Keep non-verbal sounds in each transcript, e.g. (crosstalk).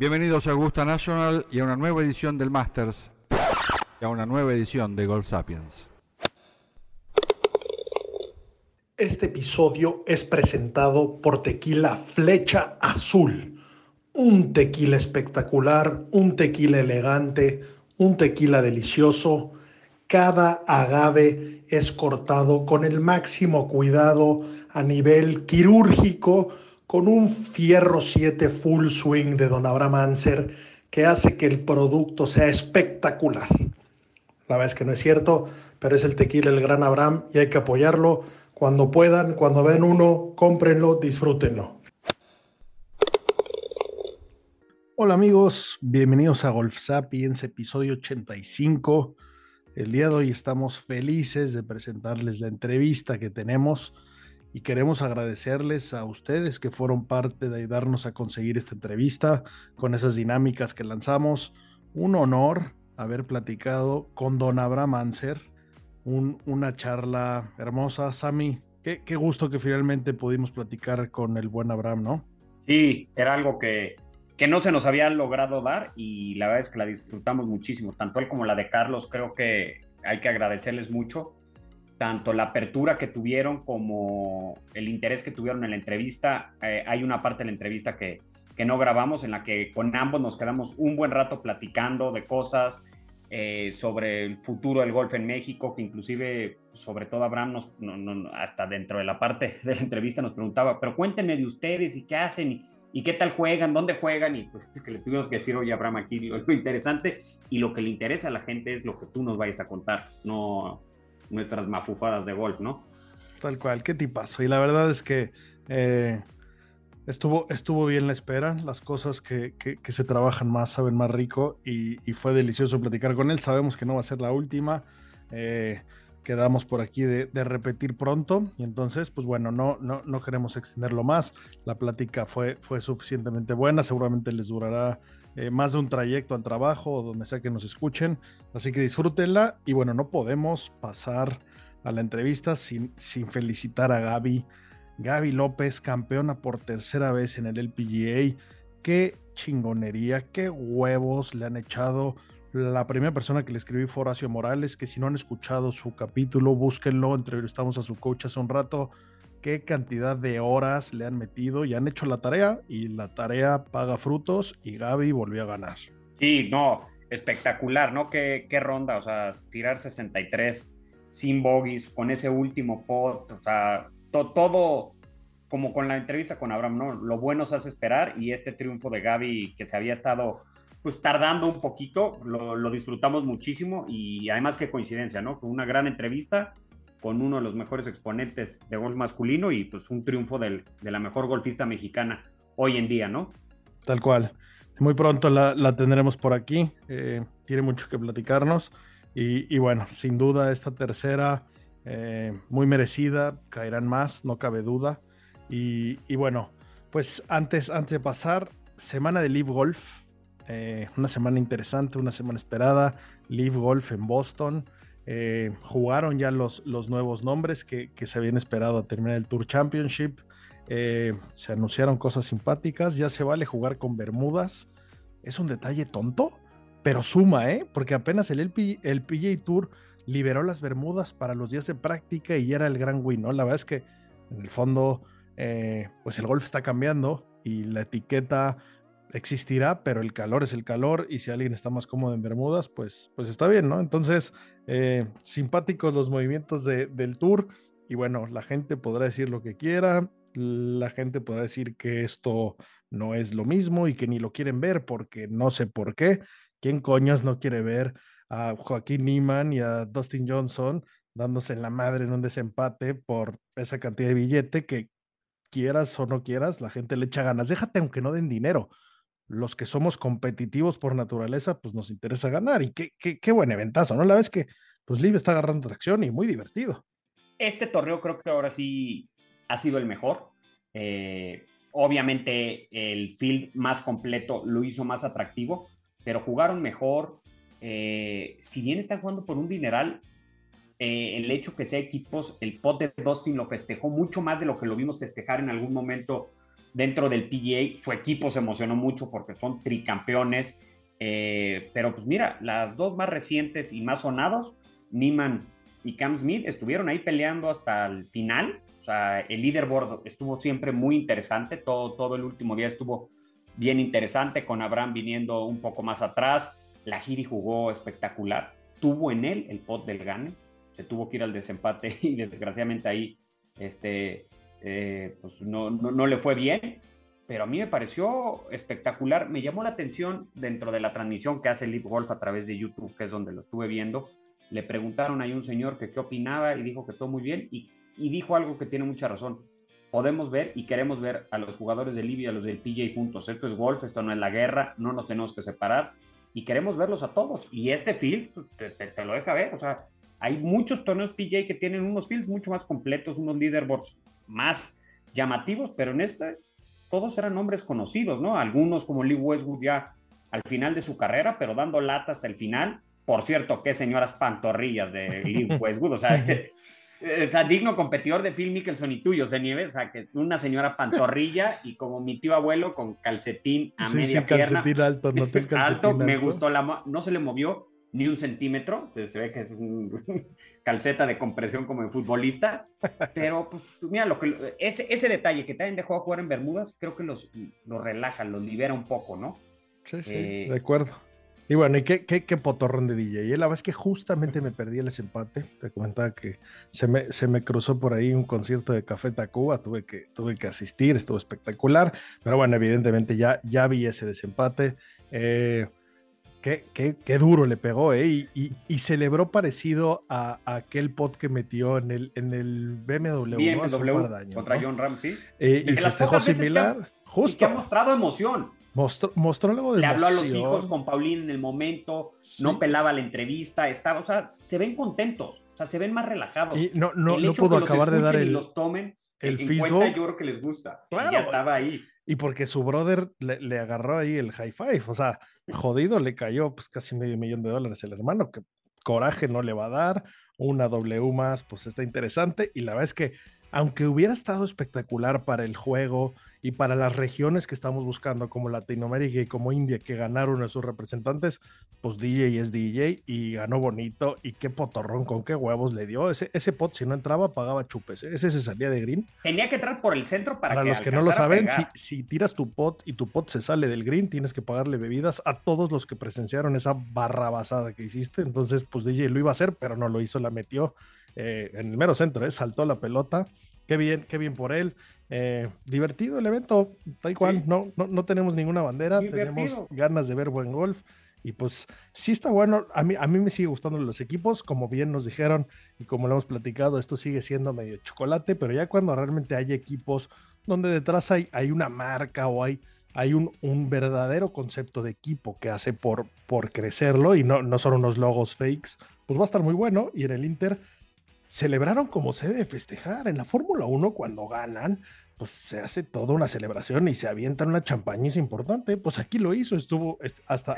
Bienvenidos a Augusta National y a una nueva edición del Masters y a una nueva edición de Golf Sapiens. Este episodio es presentado por Tequila Flecha Azul. Un tequila espectacular, un tequila elegante, un tequila delicioso. Cada agave es cortado con el máximo cuidado a nivel quirúrgico con un fierro 7 full swing de Don Abraham Anser que hace que el producto sea espectacular. La verdad es que no es cierto, pero es el tequila el Gran Abraham y hay que apoyarlo cuando puedan, cuando ven uno, cómprenlo, disfrútenlo. Hola amigos, bienvenidos a Golf Sapiens, episodio 85. El día de hoy estamos felices de presentarles la entrevista que tenemos y queremos agradecerles a ustedes que fueron parte de ayudarnos a conseguir esta entrevista con esas dinámicas que lanzamos. Un honor haber platicado con don Abraham Anser, un, una charla hermosa. Sami, qué, qué gusto que finalmente pudimos platicar con el buen Abraham, ¿no? Sí, era algo que, que no se nos había logrado dar y la verdad es que la disfrutamos muchísimo, tanto él como la de Carlos, creo que hay que agradecerles mucho tanto la apertura que tuvieron como el interés que tuvieron en la entrevista. Eh, hay una parte de la entrevista que, que, no grabamos en la que con ambos nos quedamos un buen rato platicando de cosas eh, sobre el futuro del golf en México, que inclusive, sobre todo Abraham, nos, no, no, hasta dentro de la parte (laughs) de la entrevista nos preguntaba, pero cuéntenme de ustedes y qué hacen y, y qué tal juegan, dónde juegan, y pues es que le tuvimos que decir, oye Abraham, aquí lo, lo interesante y lo que le interesa a la gente es lo que tú nos vayas a contar, no nuestras mafufadas de golf, ¿no? Tal cual, qué tipazo. Y la verdad es que eh, estuvo, estuvo bien la espera, las cosas que, que, se trabajan más saben más rico y, y, fue delicioso platicar con él. Sabemos que no va a ser la última. Eh, quedamos por aquí de, de, repetir pronto y entonces, pues bueno, no, no, no queremos extenderlo más. La plática fue, fue suficientemente buena, seguramente les durará eh, más de un trayecto al trabajo o donde sea que nos escuchen. Así que disfrútenla. Y bueno, no podemos pasar a la entrevista sin, sin felicitar a Gaby. Gaby López, campeona por tercera vez en el LPGA. Qué chingonería, qué huevos le han echado. La primera persona que le escribí fue Horacio Morales, que si no han escuchado su capítulo, búsquenlo. Entrevistamos a su coach hace un rato qué cantidad de horas le han metido y han hecho la tarea y la tarea paga frutos y Gaby volvió a ganar. Sí, no, espectacular, ¿no? Qué, ronda, o sea, tirar 63 sin bogies con ese último pot, o sea, to, todo como con la entrevista con Abraham, ¿no? Lo bueno se hace esperar y este triunfo de Gaby que se había estado pues tardando un poquito, lo disfrutamos muchísimo y además qué coincidencia, ¿no? Con una gran entrevista con uno de los mejores exponentes de golf masculino y pues un triunfo de la mejor golfista mexicana hoy en día, ¿no? Tal cual. Muy pronto la, tendremos por aquí. Eh, tiene mucho que platicarnos. Y, bueno, sin duda esta tercera, eh, muy merecida, caerán más, no cabe duda. Y, y, bueno, pues antes, antes de pasar, semana de Live Golf. Eh, una semana interesante, una semana esperada. Live Golf en Boston. Eh, jugaron ya los, los nuevos nombres que, que, se habían esperado a terminar el Tour Championship. Eh, se anunciaron cosas simpáticas. Ya se vale jugar con Bermudas. Es un detalle tonto, pero suma, ¿eh? Porque apenas el, LP, el Tour liberó las Bermudas para los días de práctica y era el gran win, ¿no? La verdad es que en el fondo, eh, pues el golf está cambiando y la etiqueta existirá, pero el calor es el calor y si alguien está más cómodo en Bermudas, pues, pues está bien, ¿no? Entonces, eh, simpáticos los movimientos de, del tour y bueno, la gente podrá decir lo que quiera, la gente podrá decir que esto no es lo mismo y que ni lo quieren ver porque no sé por qué. ¿Quién coños no quiere ver a Joaquín Niman y a Dustin Johnson dándose en la madre en un desempate por esa cantidad de billete que quieras o no quieras, la gente le echa ganas. Déjate aunque no den dinero los que somos competitivos por naturaleza, pues nos interesa ganar. Y qué, qué, qué buen eventazo, ¿no? La vez que, pues Live está agarrando tracción y muy divertido. Este torneo creo que ahora sí ha sido el mejor. Eh, obviamente el field más completo lo hizo más atractivo, pero jugaron mejor. Eh, si bien están jugando por un dineral, eh, el hecho que sea equipos, el pot de Dustin lo festejó mucho más de lo que lo vimos festejar en algún momento dentro del PGA. Su equipo se emocionó mucho porque son tricampeones. Eh, pero pues mira, las dos más recientes y más sonados, Niman y Cam Smith, estuvieron ahí peleando hasta el final. O sea, el leaderboard estuvo siempre muy interesante. Todo, todo el último día estuvo bien interesante, con Abraham viniendo un poco más atrás. La Giri jugó espectacular. Tuvo en él el pot del Gane. Se tuvo que ir al desempate (laughs) y desgraciadamente ahí este, eh, pues no, no, le fue bien, pero a mí me pareció espectacular. Me llamó la atención dentro de la transmisión que hace Leap Golf a través de YouTube, que es donde lo estuve viendo. Le preguntaron ahí un señor que qué opinaba y dijo que todo muy bien y, y dijo algo que tiene mucha razón. Podemos ver y queremos ver a los jugadores de Libia, a los del PJ juntos. Esto es golf, esto no es la guerra, no nos tenemos que separar y queremos verlos a todos. Y este field pues, te, te lo deja ver, o sea, hay muchos torneos PJ que tienen unos fields mucho más completos, unos leaderboards más llamativos, pero en este todos eran nombres conocidos, ¿no? Algunos como Lee Westwood ya al final de su carrera, pero dando lata hasta el final. Por cierto, qué señoras pantorrillas de (laughs) Lee Westwood, o sea, (laughs) o digno competidor de Phil Mickelson y tuyo, se nieve, o sea, que una señora pantorrilla y como mi tío abuelo con calcetín a media pierna. Calcetín alto, no (laughs) calcetín alto, me gustó la no se le movió ni un centímetro, se, ve que es un calceta de compresión como de futbolista, (laughs) pero pues mira, lo que, ese, ese detalle que también dejó a jugar en Bermudas, creo que los, los relaja, los libera un poco, ¿no? Sí, sí, eh, de acuerdo. Y bueno, ¿y qué, qué, qué potorrón de DJ? Y la verdad es que justamente me perdí el desempate. Te comentaba que se me, se me cruzó por ahí un concierto de Café Tacuba, tuve que, tuve que asistir, estuvo espectacular. Pero bueno, evidentemente ya, ya vi ese desempate. Eh, Qué, qué, qué, duro le pegó, ¿eh? Y, y, celebró parecido a, aquel pot que metió en el, en el BMW, BMW contra John Ramsey. Eh, y festejó similar. justo. Y que ha mostrado emoción. Mostró, mostró algo de Le habló a los hijos con Paulín en el momento, no pelaba la entrevista, estaba, o sea, se ven contentos, o sea, se ven más relajados. Y no, no, no pudo acabar de dar el. los tomen el en cuenta, yo creo que les gusta. Claro. Y ya estaba ahí. Y porque su brother le, agarró ahí el high five, o sea, jodido, le cayó pues casi medio millón de dólares el hermano, que coraje no le va a dar, una W más, pues está interesante, y la verdad es que aunque hubiera estado espectacular para el juego y para las regiones que estamos buscando, como Latinoamérica y como India, que ganaron a sus representantes, pues DJ es DJ y ganó bonito. Y qué potorrón, con qué huevos le dio. Ese, ese pot, si no entraba, pagaba chupes. Ese se salía de green. Tenía que entrar por el centro para, para los que no lo saben, si, si, tiras tu pot y tu pot se sale del green, tienes que pagarle bebidas a todos los que presenciaron esa barrabasada que hiciste. Entonces, pues DJ lo iba a hacer, pero no lo hizo, la metió eh, en el mero centro, ¿eh? saltó la pelota. Qué bien, qué bien por él. Eh, divertido el evento, tal cual. No, no, no, tenemos ninguna bandera, tenemos ganas de ver buen golf. Y pues sí está bueno. A mí, a mí me sigue gustando los equipos. Como bien nos dijeron y como lo hemos platicado, esto sigue siendo medio chocolate. Pero ya cuando realmente hay equipos donde detrás hay, hay una marca o hay, hay un, un, verdadero concepto de equipo que hace por, por crecerlo y no, no son unos logos fakes, pues va a estar muy bueno. Y en el Inter celebraron como se debe festejar. En la Fórmula 1, cuando ganan, pues se hace toda una celebración y se avientan una champañiza importante. Pues aquí lo hizo, estuvo hasta,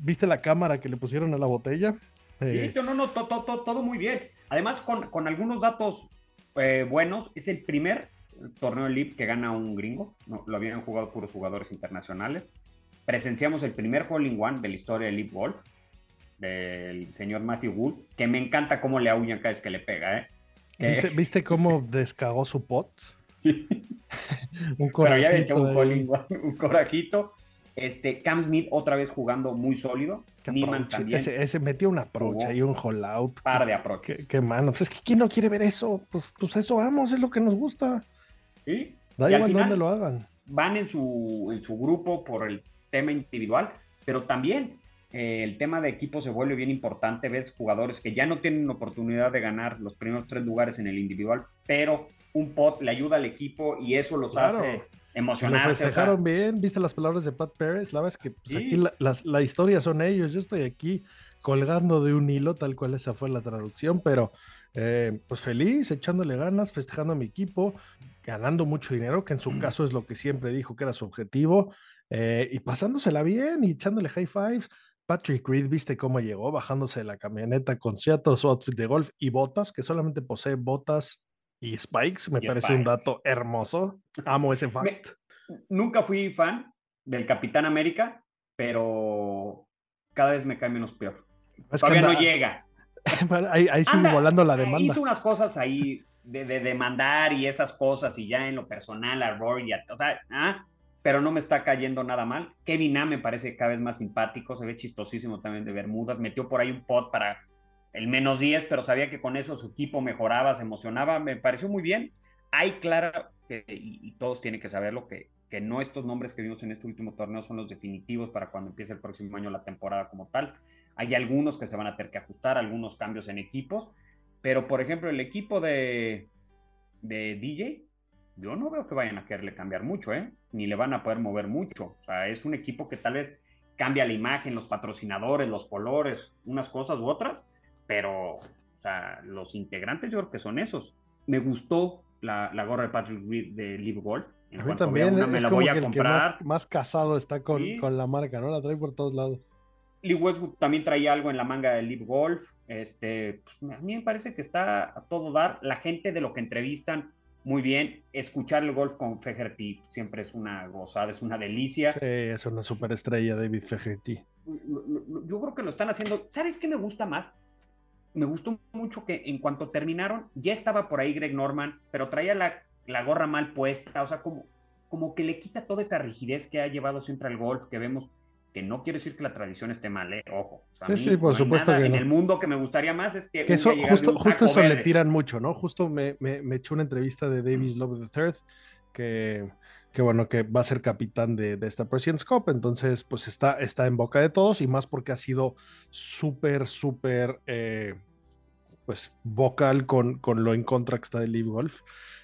¿viste la cámara que le pusieron a la botella? Sí, eh, no, no, todo, muy bien. Además, con, algunos datos eh, buenos, es el primer torneo Elite que gana un gringo. No, lo habían jugado puros jugadores internacionales. Presenciamos el primer hole in one de la historia de Elite Golf del señor Matthew Wood, que me encanta cómo le aullan cada vez que le pega, ¿eh? (laughs) ¿Viste, cómo descagó su pot? Sí. (laughs) un corajito. un, (laughs) un corajito. Este, Cam Smith otra vez jugando muy sólido. Niman también. Ese, metió una approach y un hole out. Par de approach. Qué, mano. Pues es que ¿quién no quiere ver eso? Pues, pues eso vamos, es lo que nos gusta. Sí. Da igual dónde lo hagan. Van en su, en su grupo por el tema individual, pero también eh, el tema de equipo se vuelve bien importante. Ves jugadores que ya no tienen oportunidad de ganar los primeros tres lugares en el individual, pero un pot le ayuda al equipo y eso los hace emocionarse. Lo festejaron bien, viste las palabras de Pat Pérez, la verdad es que pues, Sí. aquí la, las- la historia son ellos, yo estoy aquí colgando de un hilo, tal cual esa fue la traducción, pero eh, pues feliz, echándole ganas, festejando a mi equipo, ganando mucho dinero, que en su caso es lo que siempre dijo que era su objetivo, eh, y pasándosela bien y echándole high fives. Patrick Reed, viste cómo llegó, bajándose de la camioneta con cierto su outfit de golf y botas, que solamente posee botas y spikes, me Y parece un spikes. dato hermoso. Amo ese fact. Me- nunca fui fan del Capitán América, pero cada vez me cae menos peor. Es Todavía anda- no llega. (laughs) ahí, ahí sigue Anda, volando la eh, demanda. Hizo unas cosas ahí de, de demandar y esas cosas, y ya en lo personal a Rory, a- o sea, ah, pero no me está cayendo nada mal. Kevin A me parece cada vez más simpático, se ve chistosísimo también de Bermudas, metió por ahí un pot para el menos 10, pero sabía que con eso su equipo mejoraba, se emocionaba, me pareció muy bien. Hay claro, y, y todos tienen que saberlo, que, que no estos nombres que vimos en este último torneo son los definitivos para cuando empiece el próximo año la temporada como tal. Hay algunos que se van a tener que ajustar, algunos cambios en equipos, pero por ejemplo el equipo de, de DJ, yo no veo que vayan a quererle cambiar mucho, ¿eh? Ni le van a poder mover mucho. O sea, es un equipo que tal vez cambia la imagen, los patrocinadores, los colores, unas cosas u otras, pero, o sea, los integrantes yo creo que son esos. Me gustó la, la gorra de Patrick Reed de Live Golf. En A mí también una, me es la como voy que a que comprar. más, más casado está con, Sí. con la marca, ¿no? La trae por todos lados. Lee Westwood también traía algo en la manga de Live Golf. Este, pues, a mí me parece que está a todo dar. La gente de lo que entrevistan, muy bien. Escuchar el golf con Fegerty siempre es una gozada, es una delicia. Sí, es una superestrella, David Fegerty. Yo creo que lo están haciendo. ¿Sabes qué me gusta más? Me gustó mucho que en cuanto terminaron, ya estaba por ahí Greg Norman, pero traía la, la gorra mal puesta. O sea, como, como que le quita toda esta rigidez que ha llevado siempre al golf, que vemos que no quiere decir que la tradición esté mal, ¿eh? ojo. O sea, a Sí, sí, por no supuesto que En el mundo que me gustaría más es que, eso, justo, un justo eso le tiran mucho, ¿no? Justo me, me, me echó una entrevista de Davis Love III, que, que bueno, que va a ser capitán de, de esta President's Cup, entonces pues está, está en boca de todos y más porque ha sido súper, súper, eh, pues vocal con, con lo en contra que está de Live Golf.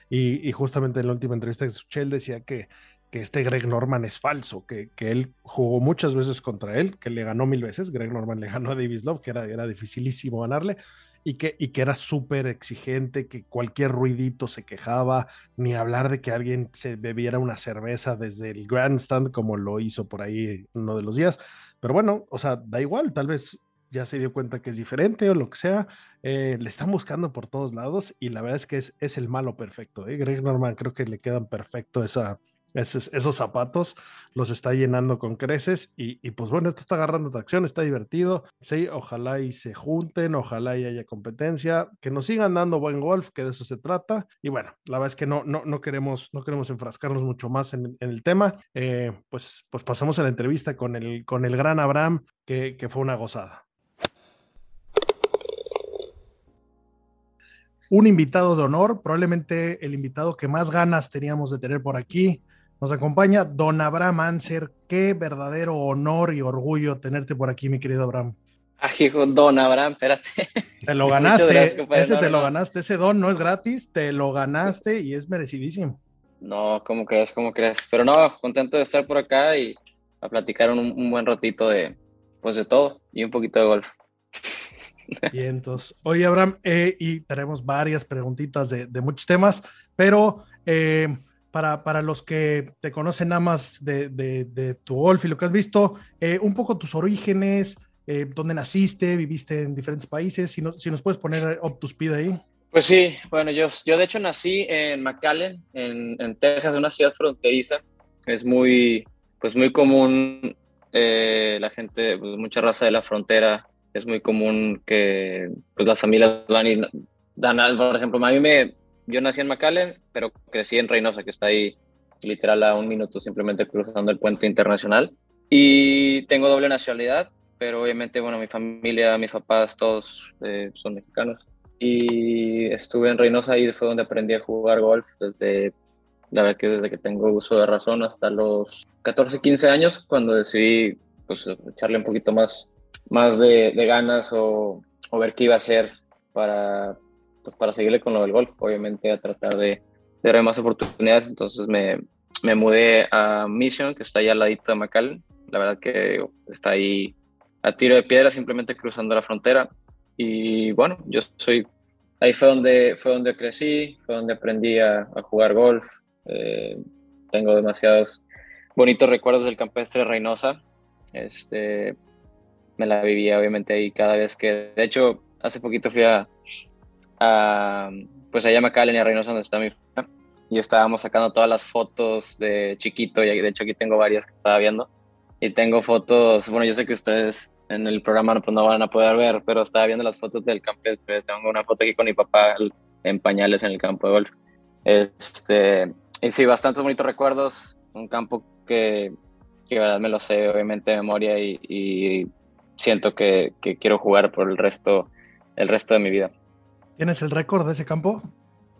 Y, y justamente en la última entrevista que escuché, él decía que, que este Greg Norman es falso, que, que él jugó muchas veces contra él, que le ganó mil veces. Greg Norman le ganó a Davis Love, que era, era dificilísimo ganarle, y que, y que era súper exigente, que cualquier ruidito se quejaba, ni hablar de que alguien se bebiera una cerveza desde el grandstand, como lo hizo por ahí uno de los días. Pero bueno, o sea, da igual, tal vez ya se dio cuenta que es diferente o lo que sea. eh, le están buscando por todos lados y la verdad es que es, es el malo perfecto. ¿eh? Greg Norman creo que le quedan perfecto esa, esos, zapatos, los está llenando con creces y, y, pues bueno, esto está agarrando tracción, está divertido. Sí, ojalá y se junten, ojalá y haya competencia, que nos sigan dando buen golf, que de eso se trata. Y bueno, la verdad es que no, no, no, queremos, no queremos enfrascarnos mucho más en, en el tema. Eh, pues, pues pasamos a la entrevista con el, con el gran Abraham, que, que fue una gozada. un invitado de honor, probablemente el invitado que más ganas teníamos de tener por aquí. Nos acompaña Don Abraham Anser. Qué verdadero honor y orgullo tenerte por aquí, mi querido Abraham. Ah, hijo, Don Abraham, espérate. Te lo (laughs) ganaste, gracias, ese te lo ganaste, ese don no es gratis, te lo ganaste y es merecidísimo. No, ¿cómo crees? ¿Cómo crees? Pero no, contento de estar por acá y a platicar un, un buen ratito de, pues de todo y un poquito de golf. (laughs) Vientos. Oye, Abraham, eh, y tenemos varias preguntitas de, de muchos temas, pero eh, para, para, los que te conocen nada más de, de, de tu golf y lo que has visto, eh, un poco tus orígenes, eh, dónde naciste, viviste en diferentes países, si, no, si nos puedes poner up to speed ahí. Pues sí, bueno, yo, yo de hecho nací en McAllen, en, en Texas, una ciudad fronteriza. Es muy, pues muy común eh, la gente, pues mucha raza de la frontera es muy común que pues, las familias van y dan, por ejemplo, a mí me, yo nací en McAllen, pero crecí en Reynosa, que está ahí literal a un minuto simplemente cruzando el puente internacional. Y tengo doble nacionalidad, pero obviamente, bueno, mi familia, mis papás, todos eh, son mexicanos. Y estuve en Reynosa y fue donde aprendí a jugar golf desde, la verdad que desde que tengo uso de razón hasta los 14, 15 años, cuando decidí pues echarle un poquito más más de, de ganas o, o, ver qué iba a hacer para, pues para seguirle con lo del golf. Obviamente a tratar de, de más oportunidades. Entonces me, me mudé a Mission, que está ahí al ladito de McAllen. La verdad que está ahí a tiro de piedra, simplemente cruzando la frontera. Y bueno, yo soy, ahí fue donde, fue donde crecí, fue donde aprendí a, jugar golf. Eh, tengo demasiados bonitos recuerdos del campestre Reynosa. Este, me la vivía obviamente ahí cada vez que, de hecho, hace poquito fui a, a pues allá y a Reynosa donde está mi y estábamos sacando todas las fotos de chiquito, y de hecho aquí tengo varias que estaba viendo, y tengo fotos, bueno, yo sé que ustedes en el programa pues, no van a poder ver, pero estaba viendo las fotos del campestre, tengo una foto aquí con mi papá en pañales en el campo de golf. Este, y sí, bastantes bonitos recuerdos, un campo que, que verdad me lo sé obviamente de memoria y, siento que, que, quiero jugar por el resto, el resto de mi vida. ¿Tienes el récord de ese campo?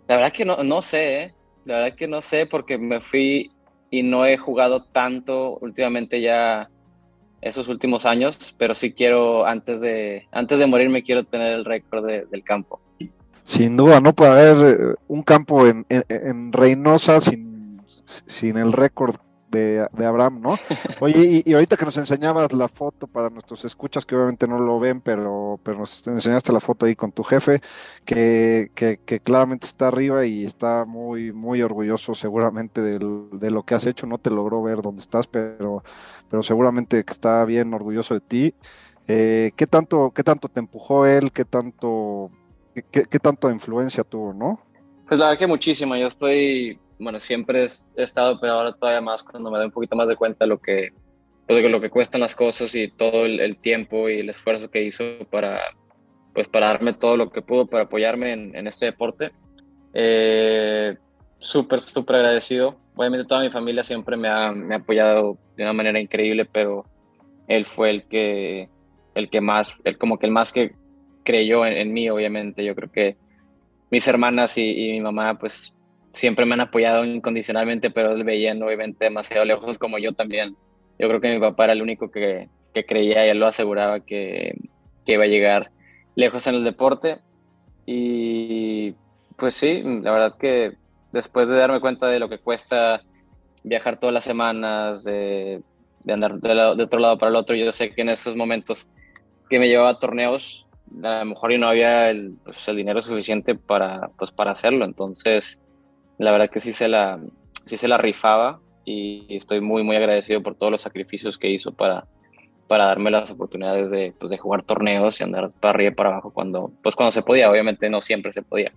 La verdad que no, no sé, ¿eh? La verdad que no sé porque me fui y no he jugado tanto últimamente ya esos últimos años, pero sí quiero, antes de, antes de morirme, quiero tener el récord del campo. Sin duda, no puede haber eh, un campo en, en, Reynosa sin, sin el récord de, Abraham, ¿no? Oye, y, ahorita que nos enseñabas la foto para nuestros escuchas, que obviamente no lo ven, pero, pero nos enseñaste la foto ahí con tu jefe, que, que, claramente está arriba y está muy, muy orgulloso seguramente de lo que has hecho. No te logró ver dónde estás, pero, pero seguramente está bien orgulloso de ti. Eh, ¿qué, tanto, ¿Qué tanto te empujó él? ¿Qué tanto, qué tanto influencia tuvo, no? Pues la verdad que muchísimo. Yo estoy bueno, siempre he estado, pero ahora todavía más cuando me doy un poquito más de cuenta de lo que, lo que cuestan las cosas y todo el, tiempo y el esfuerzo que hizo para, pues, para darme todo lo que pudo para apoyarme en, este deporte. Eh, súper, súper agradecido. Obviamente toda mi familia siempre me ha, me ha, apoyado de una manera increíble, pero él fue el que, el que más, el, como que el más que creyó en, mí, obviamente. Yo creo que mis hermanas y, y mi mamá, pues siempre me han apoyado incondicionalmente, pero él veían obviamente demasiado lejos como yo también. Yo creo que mi papá era el único que, que creía y él lo aseguraba que, que, iba a llegar lejos en el deporte. Y pues sí, la verdad que después de darme cuenta de lo que cuesta viajar todas las semanas, de, de andar de, otro lado para el otro, yo sé que en esos momentos que me llevaba a torneos, a lo mejor yo no había el, pues, el dinero suficiente para, pues, para hacerlo. Entonces, la verdad que sí se la, sí se la rifaba y estoy muy, muy agradecido por todos los sacrificios que hizo para, para darme las oportunidades de, pues, de jugar torneos y andar para arriba y para abajo cuando, pues, cuando se podía. Obviamente no siempre se podía.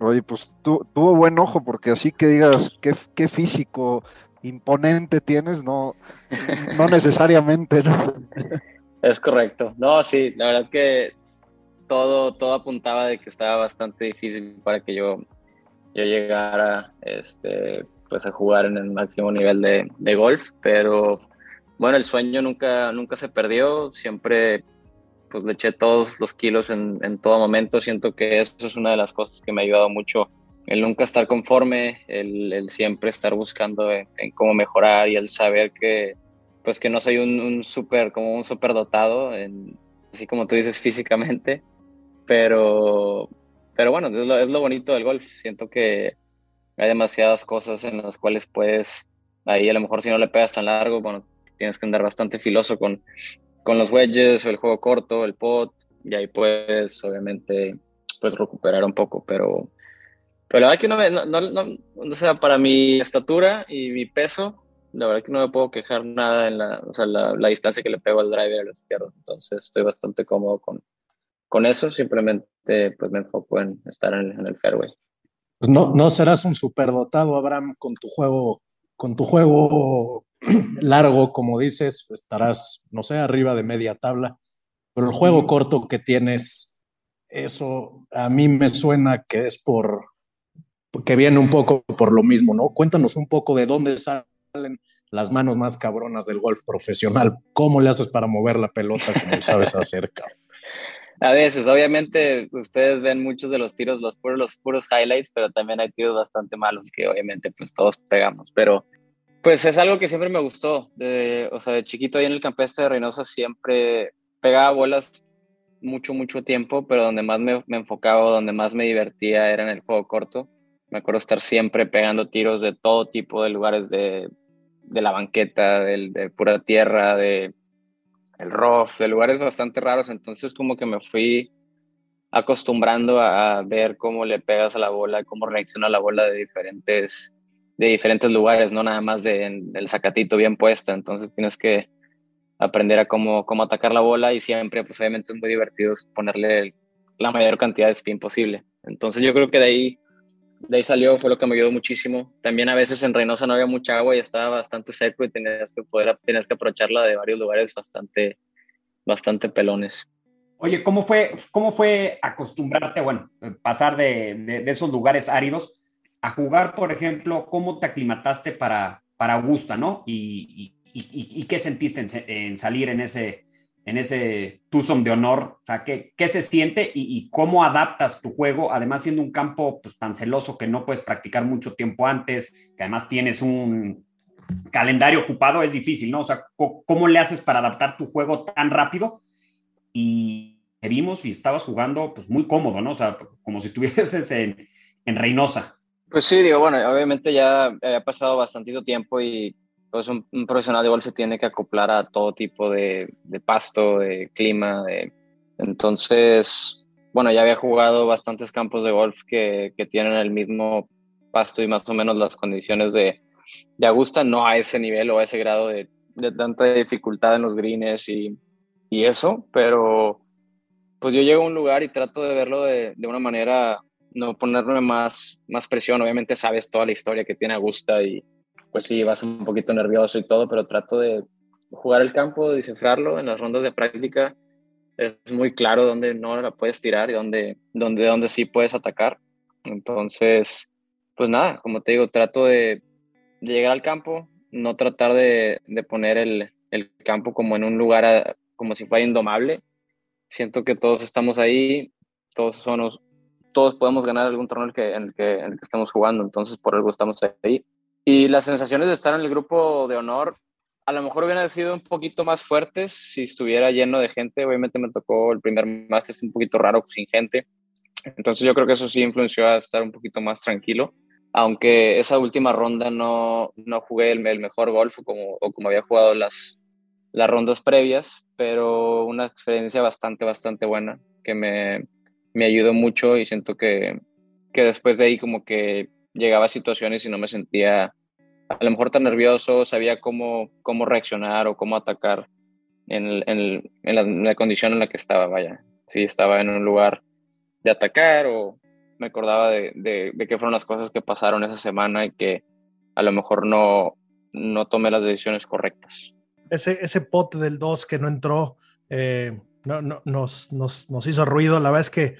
Oye, pues tuvo buen ojo, porque así que digas qué, qué físico imponente tienes, no, no (laughs) necesariamente, ¿no? Es correcto. No, sí, la verdad que todo, todo apuntaba de que estaba bastante difícil para que yo yo llegara este, pues a jugar en el máximo nivel de, de, golf, pero bueno, el sueño nunca, nunca se perdió, siempre pues le eché todos los kilos en, en, todo momento, siento que eso es una de las cosas que me ha ayudado mucho, el nunca estar conforme, el, el siempre estar buscando en, cómo mejorar y el saber que pues que no soy un, un súper, como un súper dotado, en, así como tú dices físicamente, pero pero bueno, es lo, bonito del golf. Siento que hay demasiadas cosas en las cuales puedes, ahí a lo mejor si no le pegas tan largo, bueno, tienes que andar bastante filoso con, con los wedges o el juego corto, el pot, y ahí puedes obviamente pues recuperar un poco, pero, pero la verdad que no, me, no, no, o sea, para mi estatura y mi peso, la verdad que no me puedo quejar nada en la, o sea, la, la distancia que le pego al driver a los izquierdo, entonces estoy bastante cómodo con, con eso simplemente pues me enfoco en estar en, el fairway. Pues no, no serás un superdotado, Abraham, con tu juego, con tu juego (clears throat) largo, como dices, estarás, no sé, arriba de media tabla, pero el juego corto que tienes, eso a mí me suena que es por, que viene un poco por lo mismo, ¿no? Cuéntanos un poco de dónde salen las manos más cabronas del golf profesional. ¿Cómo le haces para mover la pelota como sabes hacer, cabrón? A veces, obviamente, ustedes ven muchos de los tiros, los puros, los puros highlights, pero también hay tiros bastante malos que obviamente pues todos pegamos. Pero pues es algo que siempre me gustó. De, o sea, de chiquito ahí en el campestre de Reynosa siempre pegaba bolas mucho, mucho tiempo, pero donde más me, me enfocaba, donde más me divertía era en el juego corto. Me acuerdo estar siempre pegando tiros de todo tipo de lugares de, de la banqueta, del, de pura tierra, de el rough, de lugares bastante raros. Entonces como que me fui acostumbrando a, ver cómo le pegas a la bola, cómo reacciona la bola de diferentes, de diferentes lugares, no nada más del de, sacatito bien puesta. Entonces tienes que aprender a cómo, cómo atacar la bola y siempre, pues obviamente es muy divertido ponerle la mayor cantidad de spin posible. Entonces yo creo que de ahí, de ahí salió, fue lo que me ayudó muchísimo. También a veces en Reynosa no había mucha agua y estaba bastante seco y tenías que poder, tenías que aprovecharla de varios lugares bastante, bastante pelones. Oye, ¿cómo fue, cómo fue acostumbrarte, bueno, pasar de, de, esos lugares áridos a jugar, por ejemplo, cómo te aclimataste para, para Augusta, ¿no? Y, y, qué sentiste en, salir en ese, en ese Tucson de honor? O sea, ¿qué, qué se siente y, cómo adaptas tu juego? Además, siendo un campo pues, tan celoso que no puedes practicar mucho tiempo antes, que además tienes un calendario ocupado, es difícil, ¿no? O sea, ¿cómo le haces para adaptar tu juego tan rápido? Y te vimos y estabas jugando pues muy cómodo, ¿no? O sea, como si estuvieses (laughs) en, en Reynosa. Pues sí, digo, bueno, obviamente ya ha pasado bastante tiempo y pues un, profesional de golf se tiene que acoplar a todo tipo de, pasto, de clima, de... entonces, bueno, ya había jugado bastantes campos de golf que, tienen el mismo pasto y más o menos las condiciones de, de Augusta, no a ese nivel o a ese grado de, tanta dificultad en los greens y, y, eso, pero pues yo llego a un lugar y trato de verlo de, de una manera, no ponerme más, más presión, obviamente sabes toda la historia que tiene Augusta y pues sí, vas un poquito nervioso y todo, pero trato de jugar el campo, descifrarlo en las rondas de práctica. Es muy claro dónde no la puedes tirar y dónde, dónde, dónde sí puedes atacar. Entonces, pues nada, como te digo, trato de, llegar al campo, no tratar de, de poner el, el, campo como en un lugar como si fuera indomable. Siento que todos estamos ahí, todos somos, todos podemos ganar algún torneo que, en el que, en el que estamos jugando, entonces por algo estamos ahí y las sensaciones de estar en el grupo de honor a lo mejor hubieran sido un poquito más fuertes si estuviera lleno de gente. Obviamente me tocó el primer máster un poquito raro sin gente. Entonces yo creo que eso sí influenció a estar un poquito más tranquilo. Aunque esa última ronda no, no jugué el, el, mejor golf como, o como había jugado las, las rondas previas, pero una experiencia bastante, bastante buena que me, me ayudó mucho y siento que, que después de ahí como que llegaba a situaciones y no me sentía a lo mejor tan nervioso, sabía cómo, cómo reaccionar o cómo atacar en, en, la, condición en la que estaba, vaya. Si estaba en un lugar de atacar o me acordaba de, de, qué fueron las cosas que pasaron esa semana y que a lo mejor no, no tomé las decisiones correctas. Ese, ese pot del 2 que no entró eh, no, no, nos, nos, nos, hizo ruido. La verdad es que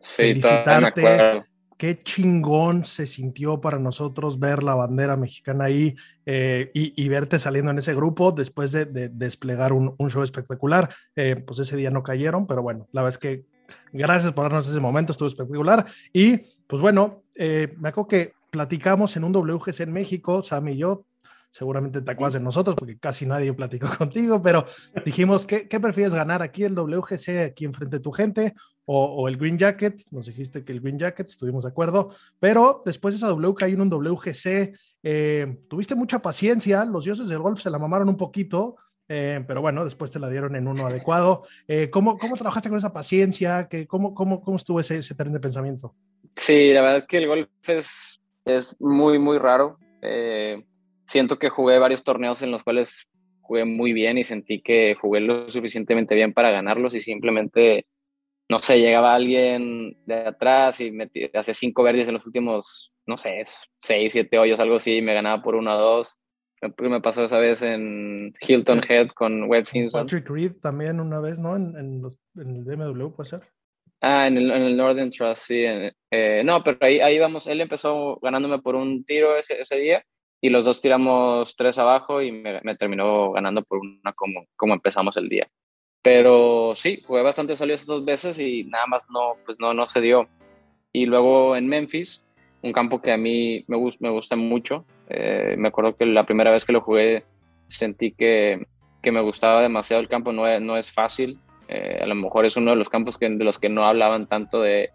sí, felicitarte qué chingón se sintió para nosotros ver la bandera mexicana ahí eh, y, verte saliendo en ese grupo después de, desplegar un, show espectacular. Eh, pues ese día no cayeron, pero bueno, la verdad es que gracias por darnos ese momento, estuvo espectacular. Y pues bueno, eh, me acuerdo que platicamos en un WGC en México, Sam y yo, seguramente te acuerdas de nosotros porque casi nadie platicó (laughs) contigo, pero dijimos, ¿qué, ¿qué, prefieres ganar aquí el WGC, aquí enfrente de tu gente o, el Green Jacket? Nos dijiste que el Green Jacket, estuvimos de acuerdo, pero después de esa WK hay un WGC, eh, tuviste mucha paciencia, los dioses del golf se la mamaron un poquito, eh, pero bueno, después te la dieron en uno adecuado. Eh, ¿cómo, ¿cómo, trabajaste con esa paciencia? ¿Qué, cómo, cómo, ¿Cómo estuvo ese, ese tren de pensamiento? Sí, la verdad que el golf es, es muy, muy raro. Siento que jugué varios torneos en los cuales jugué muy bien y sentí que jugué lo suficientemente bien para ganarlos y simplemente, no sé, llegaba alguien de atrás y me hace cinco verdes en los últimos, no sé, seis, siete hoyos, algo así, y me ganaba por uno o dos. Me pasó esa vez en Hilton Head con Webb Simpson. Patrick Reed también una vez, ¿no? En, en, el BMW, puede ser. Ah, en el, en el Northern Trust, sí. Eh, no, pero ahí, ahí vamos. Él empezó ganándome por un tiro ese, ese día y los dos tiramos tres abajo y me, terminó ganando por una como, como empezamos el día. Pero sí, jugué bastante sólido esas dos veces y nada más no, pues no, no se dio. Y luego en Memphis, un campo que a mí me, me gusta mucho. Eh, me acuerdo que la primera vez que lo jugué sentí que, que me gustaba demasiado el campo, no es, no es fácil. Eh, a lo mejor es uno de los campos que, de los que no hablaban tanto de,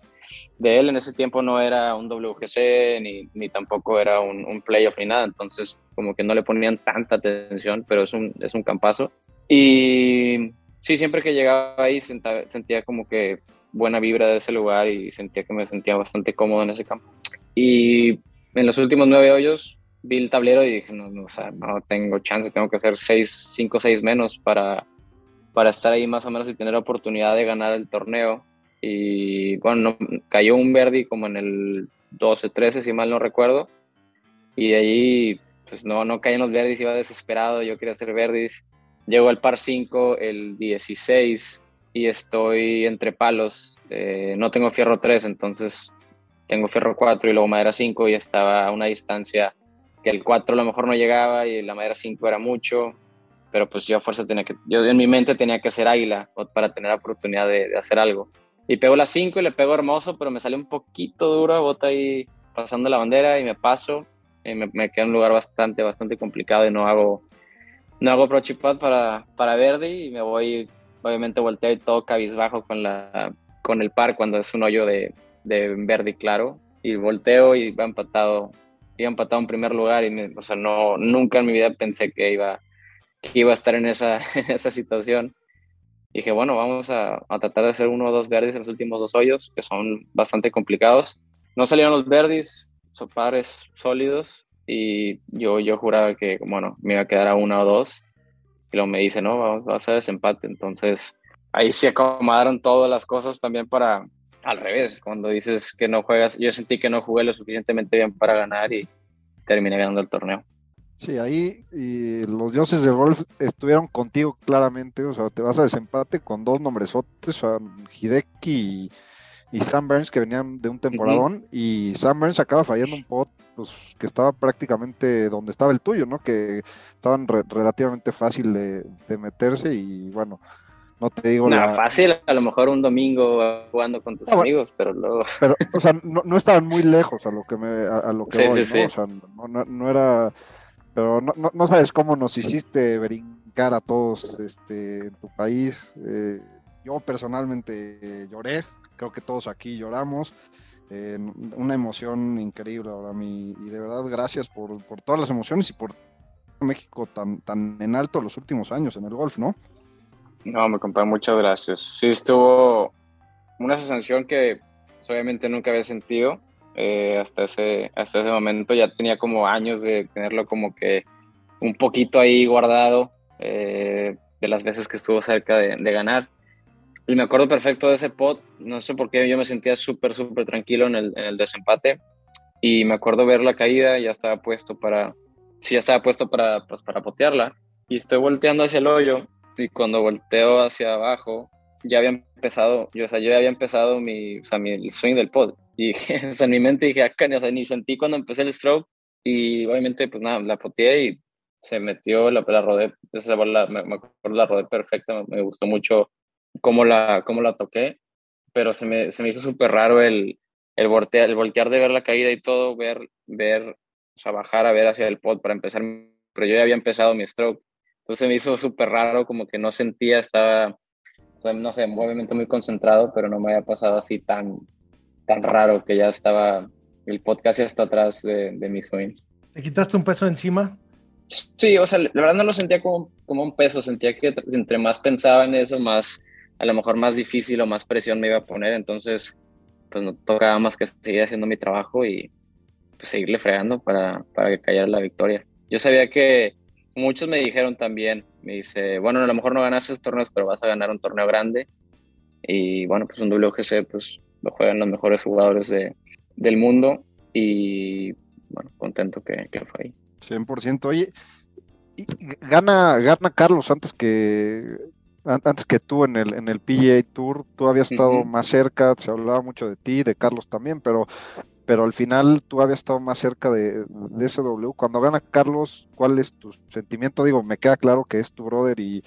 de él en ese tiempo no era un WGC ni, ni tampoco era un, un, playoff ni nada, entonces como que no le ponían tanta atención, pero es un, es un campazo. Y sí, siempre que llegaba ahí sentía, como que buena vibra de ese lugar y sentía que me sentía bastante cómodo en ese campo. Y en los últimos nueve hoyos vi el tablero y dije, no, no, o sea, no tengo chance, tengo que hacer seis, cinco seis menos para, para estar ahí más o menos y tener la oportunidad de ganar el torneo. Y bueno, cayó un Verdi como en el 12, 13, si mal no recuerdo. Y de ahí, pues no, no caí en los Verdis, iba desesperado, yo quería hacer Verdis. Llegó el par 5 el 16 y estoy entre palos. Eh, no tengo fierro 3, entonces tengo fierro 4 y luego madera 5 y estaba a una distancia que el 4 a lo mejor no llegaba y la madera 5 era mucho pero pues yo a fuerza tenía que, yo en mi mente tenía que ser águila para tener la oportunidad de, de hacer algo. Y pego la 5 y le pego hermoso, pero me sale un poquito duro, bota ahí pasando la bandera y me paso. Y me, me queda en un lugar bastante, bastante complicado y no hago, no hago approach para, para Verdi y me voy, obviamente volteo y todo cabizbajo con, la, con el par cuando es un hoyo de, de Verdi claro. Y volteo y va empatado, iba empatado en primer lugar y o sea, no, nunca en mi vida pensé que iba que iba a estar en esa, (laughs) esa situación. dije, bueno, vamos a, a, tratar de hacer uno o dos verdes en los últimos dos hoyos, que son bastante complicados. No salieron los verdes, son pares sólidos, y yo, yo juraba que, bueno, me iba a quedar a uno o dos. Y luego me dice, no, vamos, a hacer desempate. Entonces, ahí se acomodaron todas las cosas también para, al revés, cuando dices que no juegas, yo sentí que no jugué lo suficientemente bien para ganar y terminé ganando el torneo. Sí, ahí y los dioses del golf estuvieron contigo claramente, o sea, te vas a desempate con dos nombresotes, o sea, Hideki y, y, Sam Burns que venían de un temporadón, uh -huh. y Sam Burns acaba fallando un pot pues, que estaba prácticamente donde estaba el tuyo, ¿no? Que estaban re relativamente fácil de, de, meterse y bueno, no te digo no, la... fácil, a lo mejor un domingo jugando con tus ah, amigos, pero luego... (laughs) Pero, o sea, no, no, estaban muy lejos a lo que me, a, a lo que sí, voy, sí, ¿no? sí. O sea, no, era pero no, sabes cómo nos hiciste brincar a todos este, en tu país. Eh, yo personalmente lloré, creo que todos aquí lloramos. Eh, una emoción increíble ahora mí y de verdad gracias por, por, todas las emociones y por México tan, tan en alto los últimos años en el golf, ¿no? No, me compadre, muchas gracias. Sí, estuvo una sensación que obviamente nunca había sentido eh, hasta, ese, hasta ese momento. Ya tenía como años de tenerlo como que un poquito ahí guardado eh, de las veces que estuvo cerca de, ganar. Y me acuerdo perfecto de ese pot. No sé por qué yo me sentía súper, súper tranquilo en el, en el, desempate. Y me acuerdo ver la caída, ya estaba puesto para, sí, ya estaba puesto para, pues, para potearla. Y estoy volteando hacia el hoyo. Y cuando volteo hacia abajo, ya había empezado, yo, o sea, yo ya había empezado mi, o sea, mi swing del pod. Y (laughs) o sea, en mi mente dije, acá, o sea, ni sentí cuando empecé el stroke. Y obviamente, pues nada, la poteé y se metió, la, la rodé, esa bola, me, me acuerdo, la rodé perfecta, me, gustó mucho cómo la, cómo la toqué, pero se me, se me hizo súper raro el, el, voltear, el voltear de ver la caída y todo, ver, ver, o sea, bajar a ver hacia el pod para empezar, pero yo ya había empezado mi stroke. Entonces me hizo súper raro, como que no sentía, estaba, o sea, no sé, obviamente muy concentrado, pero no me había pasado así tan, tan raro que ya estaba el podcast hasta atrás de, de mi swing. ¿Te quitaste un peso encima? Sí, o sea, la verdad no lo sentía como, como un peso, sentía que entre más pensaba en eso, más, a lo mejor más difícil o más presión me iba a poner, entonces pues no tocaba más que seguir haciendo mi trabajo y pues, seguirle fregando para, para que cayera la victoria. Yo sabía que muchos me dijeron también, me dice, bueno, a lo mejor no ganaste estos torneos, pero vas a ganar un torneo grande. Y bueno, pues un WGC pues lo juegan los mejores jugadores de, del mundo y bueno, contento que, que fue ahí. 100%. Oye, gana, gana Carlos antes que antes que tú en el, en el PGA Tour, tú habías estado uh -huh. más cerca, se hablaba mucho de ti, de Carlos también, pero, pero al final tú habías estado más cerca de, de SW. Cuando gana Carlos, ¿cuál es tu sentimiento? Digo, me queda claro que es tu brother y,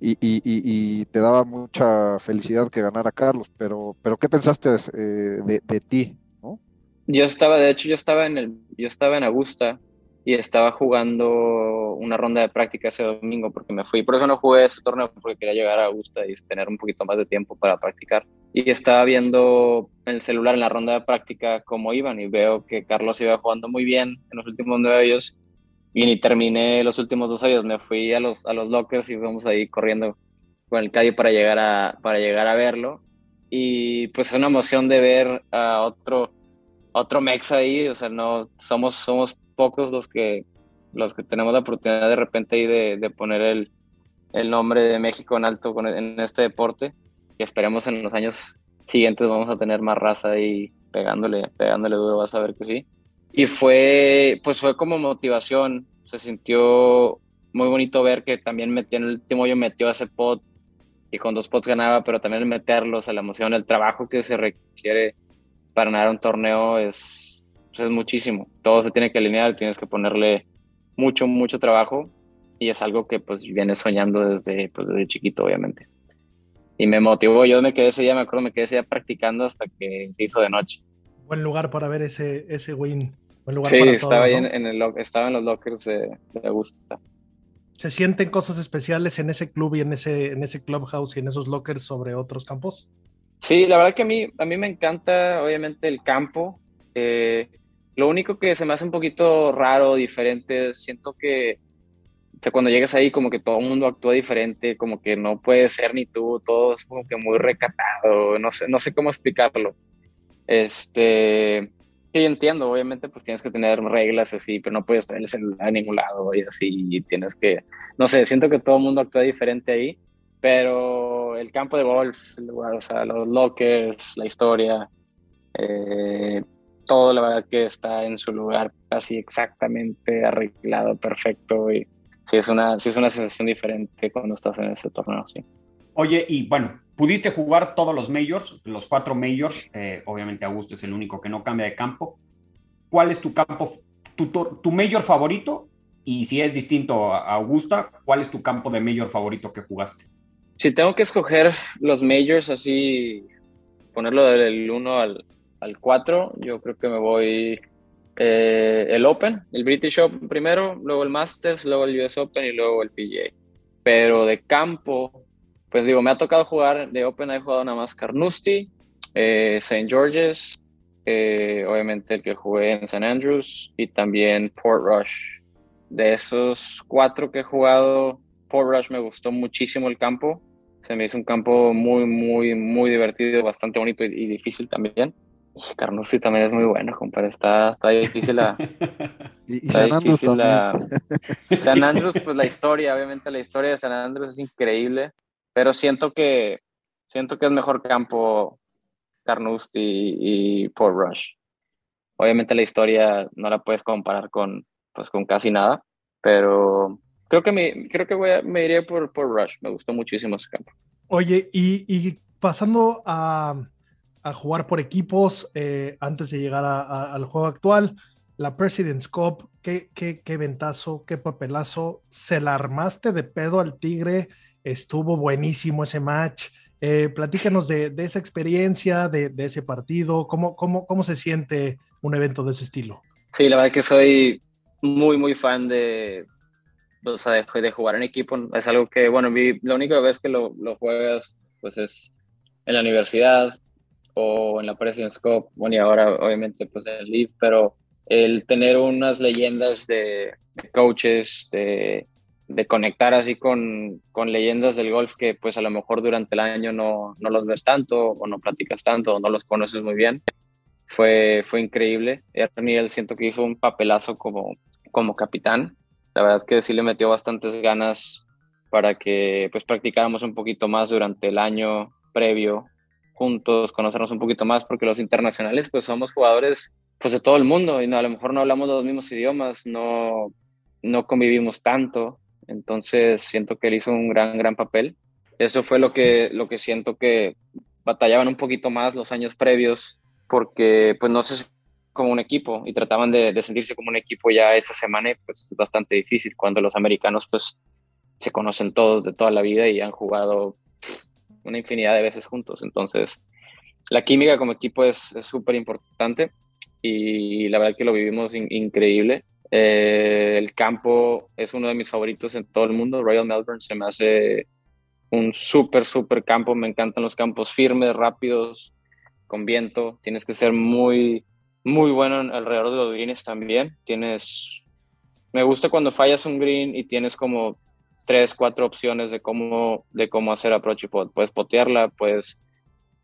y, y, y te daba mucha felicidad que ganara Carlos, pero, pero ¿qué pensaste eh, de, de, ti? ¿no? Yo estaba, de hecho, yo estaba en el, yo estaba en Augusta y estaba jugando una ronda de práctica ese domingo porque me fui. Por eso no jugué ese torneo porque quería llegar a Augusta y tener un poquito más de tiempo para practicar. Y estaba viendo en el celular en la ronda de práctica cómo iban y veo que Carlos iba jugando muy bien en los últimos nueve hoyos y ni terminé los últimos dos hoyos. Me fui a los, a los lockers y fuimos ahí corriendo con el calle para llegar a, para llegar a verlo. Y pues es una emoción de ver a otro, otro Mex ahí. O sea, no somos, somos pocos los que, los que tenemos la oportunidad de repente ahí de, de poner el, el, nombre de México en alto con, en este deporte. Y esperemos en los años siguientes vamos a tener más raza ahí pegándole, pegándole duro, vas a ver que sí. Y fue, pues fue como motivación, se sintió muy bonito ver que también metió en el último yo metió ese pot y con dos pots ganaba, pero también meterlos a la emoción, el trabajo que se requiere para ganar un torneo es, pues es muchísimo. Todo se tiene que alinear, tienes que ponerle mucho, mucho trabajo y es algo que pues viene soñando desde, pues, desde chiquito, obviamente. Y me motivó, yo me quedé ese día, me acuerdo, me quedé ese día practicando hasta que se hizo de noche. Buen lugar para ver ese, ese win. Buen lugar sí, para estaba, todo, ahí ¿no? en, en el, estaba en los lockers de, de Augusta. ¿Se sienten cosas especiales en ese club y en ese, en ese clubhouse y en esos lockers sobre otros campos? Sí, la verdad que a mí, a mí me encanta, obviamente, el campo. Eh, lo único que se me hace un poquito raro, diferente, siento que cuando llegas ahí como que todo mundo actúa diferente, como que no puedes ser ni tú, todo es como que muy recatado, no sé, no sé cómo explicarlo. Este, sí, entiendo, obviamente pues tienes que tener reglas así, pero no puedes tener el a ningún lado y así, tienes que, no sé, siento que todo el mundo actúa diferente ahí, pero el campo de golf, el lugar, o sea, los lockers, la historia, eh, todo la verdad que está en su lugar casi exactamente arreglado, perfecto y sí es una, sí es una sensación diferente cuando estás en ese torneo, sí. Oye, y bueno, pudiste jugar todos los majors, los cuatro majors, eh, obviamente Augusto es el único que no cambia de campo. ¿Cuál es tu campo, tu, tu major favorito? Y si es distinto a Augusta, ¿cuál es tu campo de major favorito que jugaste? Si tengo que escoger los majors así, ponerlo del 1 al, al 4, yo creo que me voy eh, el Open, el British Open primero, luego el Masters, luego el US Open y luego el PGA. Pero de campo, pues digo, me ha tocado jugar de Open, he jugado nada más Carnoustie, eh, St. George's, eh, obviamente el que jugué en St. Andrews y también Port Rush. De esos cuatro que he jugado, Port Rush me gustó muchísimo el campo. Se me hizo un campo muy, muy, muy divertido, bastante bonito y, y difícil también. Carnoustie también es muy bueno, compadre. Está, está difícil la. (laughs) y, y San Andrews también. La, San Andrews, pues la historia, obviamente la historia de San Andrews es increíble, pero siento que siento que es mejor campo Carnoustie y, y Port Rush. Obviamente la historia no la puedes comparar con, pues, con casi nada, pero creo que me, creo que voy a, me iría por, por Rush. Me gustó muchísimo ese campo. Oye, y, y pasando a, a, jugar por equipos eh, antes de llegar a, al juego actual, la President's Cup, qué, qué, qué ventazo, qué papelazo. Se la armaste de pedo al Tigre, estuvo buenísimo ese match. Eh, platícanos de, de, esa experiencia, de, ese partido, ¿cómo, cómo, cómo se siente un evento de ese estilo. Sí, la verdad que soy muy, muy fan de, de, jugar en equipo. Es algo que, bueno, vi, la única vez que lo, lo, juegas, pues es en la universidad o en la President's Cup, bueno, y ahora obviamente pues en el League, pero el tener unas leyendas de, de coaches, de, de, conectar así con, con, leyendas del golf que pues a lo mejor durante el año no, no los ves tanto o no platicas tanto o no los conoces muy bien fue, fue increíble. Ernie, él siento que hizo un papelazo como, como capitán. La verdad que sí le metió bastantes ganas para que pues practicáramos un poquito más durante el año previo juntos, conocernos un poquito más, porque los internacionales pues somos jugadores pues de todo el mundo y no, a lo mejor no hablamos los mismos idiomas, no, no convivimos tanto, entonces siento que él hizo un gran, gran papel. Eso fue lo que, lo que siento que batallaban un poquito más los años previos porque pues no sé como un equipo y trataban de, de, sentirse como un equipo ya esa semana pues es bastante difícil cuando los americanos pues se conocen todos de toda la vida y han jugado una infinidad de veces juntos. Entonces la química como equipo es súper importante y la verdad que lo vivimos in increíble. Eh, el campo es uno de mis favoritos en todo el mundo. Royal Melbourne se me hace un súper, súper campo. Me encantan los campos firmes, rápidos, con viento. Tienes que ser muy, muy bueno alrededor de los greens también. Tienes. Me gusta cuando fallas un green y tienes como tres, cuatro opciones de cómo, de cómo hacer approach y pot. Puedes potearla, puedes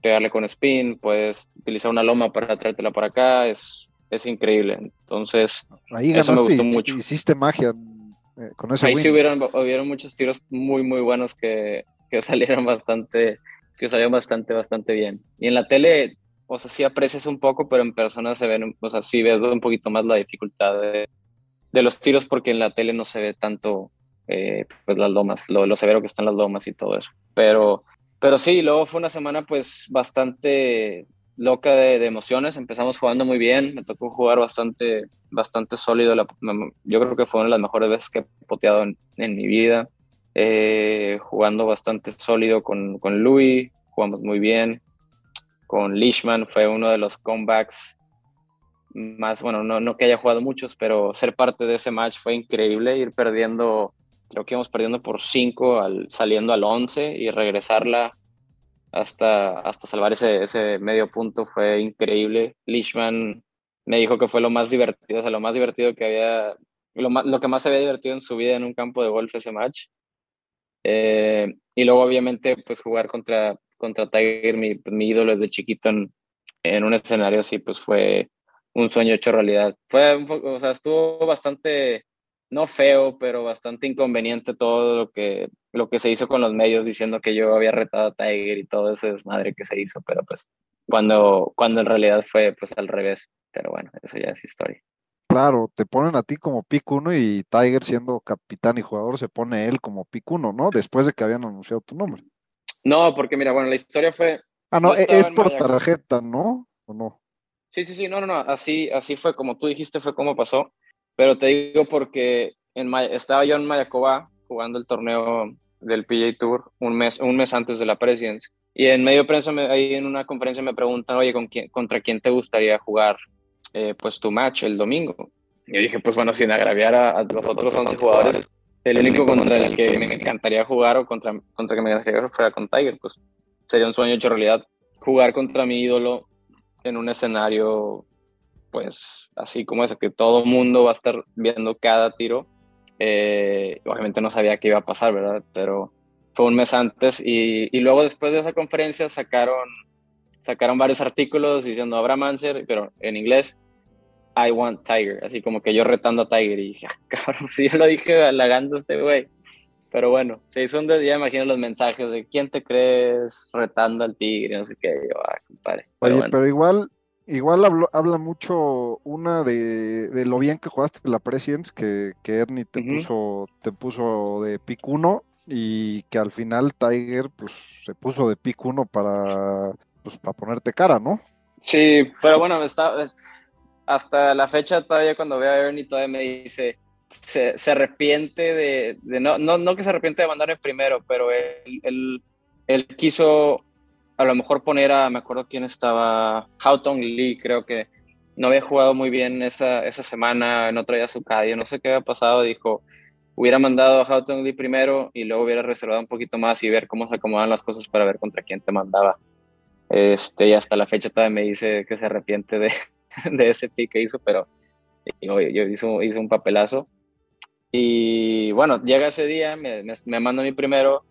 pegarle con spin, puedes utilizar una loma para traértela para acá. Es, es increíble. Entonces, Ahí eso me gustó mucho. Hiciste magia eh, con ese Ahí sí hubieron, hubieron muchos tiros muy, muy buenos que, que (laughs) salieron bastante, que salieron bastante, bastante bien. Y en la tele, o sea, sí aprecias un poco, pero en persona se ven, o sea, sí ves un poquito más la dificultad de, de los tiros porque en la tele no se ve tanto, eh, pues las lomas, lo, lo, severo que están las lomas y todo eso. Pero, pero sí, luego fue una semana pues bastante loca de, emociones. Empezamos jugando muy bien, me tocó jugar bastante, bastante sólido. yo creo que fue una de las mejores veces que he poteado en, en mi vida. Eh, jugando bastante sólido con, con Louis, jugamos muy bien. Con Leishman fue uno de los comebacks más, bueno, no, no que haya jugado muchos, pero ser parte de ese match fue increíble, ir perdiendo, creo que íbamos perdiendo por 5 al, saliendo al 11 y regresarla hasta, hasta salvar ese, ese medio punto fue increíble. Leishman me dijo que fue lo más divertido, o sea, lo más divertido que había, lo, lo que más se había divertido en su vida en un campo de golf ese match. Eh, y luego, obviamente, pues jugar contra, contra Tiger, mi, mi ídolo desde chiquito en, en, un escenario así, pues fue un sueño hecho realidad. Fue o sea, estuvo bastante, no feo, pero bastante inconveniente todo lo que, lo que se hizo con los medios diciendo que yo había retado a Tiger y todo ese desmadre que se hizo, pero pues cuando, cuando en realidad fue pues al revés. Pero bueno, eso ya es historia. Claro, te ponen a ti como pick uno y Tiger siendo capitán y jugador se pone él como pick uno, ¿no? Después de que habían anunciado tu nombre. No, porque mira, bueno, la historia fue... Ah, no, es por tarjeta, ¿no? ¿O no? Sí, sí, sí, no, no, no, así, así fue como tú dijiste, fue como pasó, pero te digo porque estaba yo en Mayacoba jugando el torneo del PJ Tour un mes, un mes antes de la Presidence y en medio de prensa, ahí en una conferencia me preguntan, oye, ¿con quién, ¿contra quién te gustaría jugar eh, pues tu match el domingo? Y yo dije, pues bueno, sin agraviar a, los otros 11 jugadores, el único contra el que me encantaría jugar o contra, contra que me encantaría fuera con Tiger, pues sería un sueño hecho realidad. Jugar contra mi ídolo en un escenario, pues así como ese, que todo mundo va a estar viendo cada tiro. Eh, obviamente no sabía qué iba a pasar, ¿verdad? Pero fue un mes antes y, y, luego después de esa conferencia sacaron, sacaron varios artículos diciendo Abraham Manser, pero en inglés, I want Tiger, así como que yo retando a Tiger y dije, ah, (laughs) cabrón, si yo lo dije halagando a este güey. Pero bueno, se hizo un día, imagino los mensajes de quién te crees retando al tigre, no sé qué, yo, ah, compadre. Pero, Oye, pero igual, igual habla mucho una de, de, lo bien que jugaste la Presidents, que, que Ernie te puso, te puso de pick uno y que al final Tiger pues se puso de pick uno para, pues, para ponerte cara, ¿no? Sí, pero bueno, está, hasta la fecha todavía cuando veo a Ernie todavía me dice, se, se arrepiente de, de no, no, no, que se arrepiente de mandar primero, pero él, él, él, quiso a lo mejor poner a, me acuerdo quién estaba, Houghton Lee, creo que no había jugado muy bien esa, esa semana, no traía su cadio, no sé qué había pasado, dijo, hubiera mandado a Houghton Lee primero y luego hubiera reservado un poquito más y ver cómo se acomodan las cosas para ver contra quién te mandaba. Este, y hasta la fecha todavía me dice que se arrepiente de, (laughs) de ese pick que hizo, pero yo, yo un papelazo. Y bueno, llega ese día, me, me, me manda mi primero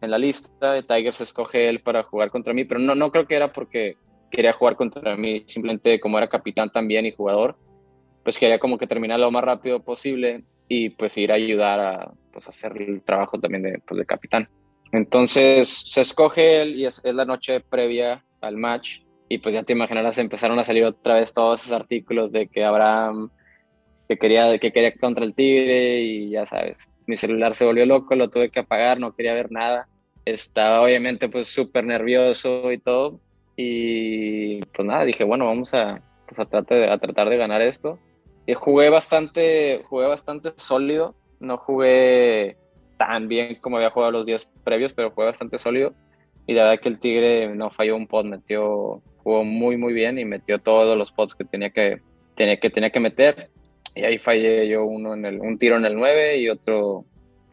en la lista, Tiger se escoge él para jugar contra mí, pero no, no creo que era porque quería jugar contra mí, simplemente como era capitán también y jugador, pues quería como que terminar lo más rápido posible y pues ir a ayudar a pues, hacer el trabajo también de, pues, de capitán. Entonces se escoge él y es, es, la noche previa al match y pues ya te imaginarás, empezaron a salir otra vez todos esos artículos de que Abraham, que quería, que quería contra el Tigre y ya sabes, mi celular se volvió loco, lo tuve que apagar, no quería ver nada. Estaba obviamente pues súper nervioso y todo y pues nada, dije, bueno, vamos a, pues, a, tratar de, a tratar de ganar esto y jugué bastante, jugué bastante sólido. No jugué tan bien como había jugado los días previos, pero jugué bastante sólido. Y la verdad que el Tigre no falló un pot, metió, jugó muy, muy bien y metió todos los pots que tenía que, tenía que, tenía que meter. y ahí fallé yo uno en el, un tiro en el 9 y otro,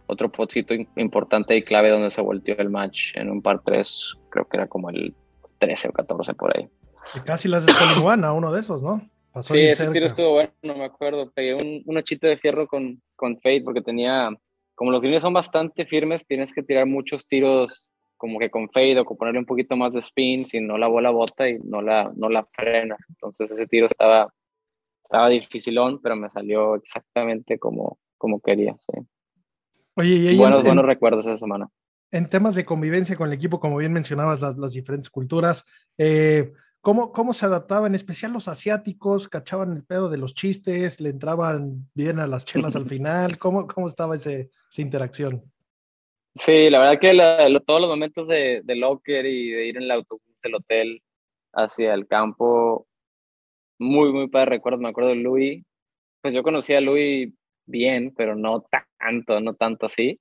otro potito importante y clave donde se volteó el match en un par 3, creo que era como el 13 o 14 por ahí. Y casi las de a uno de esos, ¿no? sí, ese tiro estuvo bueno, no me acuerdo. Pegué un, un de fierro con, con Fade porque tenía, como los greens son bastante firmes, tienes que tirar muchos tiros como que con fade o con ponerle un poquito más de spin, si no la bola bota y no la, no la frenas. Entonces ese tiro estaba, estaba dificilón, pero me salió exactamente como, como quería. Sí. Oye, y buenos, buenos recuerdos esa semana. En temas de convivencia con el equipo, como bien mencionabas, las, las diferentes culturas, eh, ¿cómo, ¿cómo se adaptaban? En especial los asiáticos, cachaban el pedo de los chistes, le entraban bien a las chelas al (laughs) final. ¿Cómo, cómo estaba ese, esa interacción? Sí, la verdad que todos los momentos de, de, locker y de ir en el autobús del hotel hacia el campo, muy, muy padre recuerdo. Me acuerdo de Louis, pues yo conocí a Louis bien, pero no tanto, no tanto así.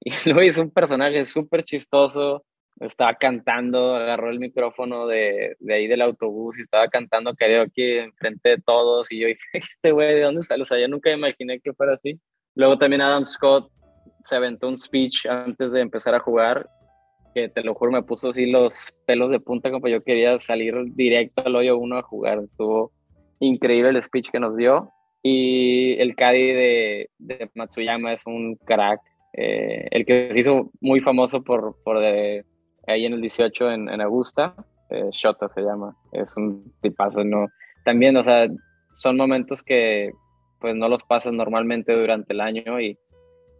Y (laughs) Louis es un personaje súper chistoso, estaba cantando, agarró el micrófono de, de, ahí del autobús y estaba cantando aquí enfrente de todos y yo dije, (laughs) este güey, ¿de dónde sale? O sea, yo nunca imaginé que fuera así. Luego también Adam Scott se aventó un speech antes de empezar a jugar que te lo juro me puso así los pelos de punta como yo quería salir directo al hoyo uno a jugar. Estuvo increíble el speech que nos dio. Y el Caddy de, Matsuyama es un crack. Eh, el que se hizo muy famoso por, por de, ahí en el 18 en, Augusta, eh, Shota se llama. Es un tipazo, ¿no? También, o sea, son momentos que pues no los pasas normalmente durante el año y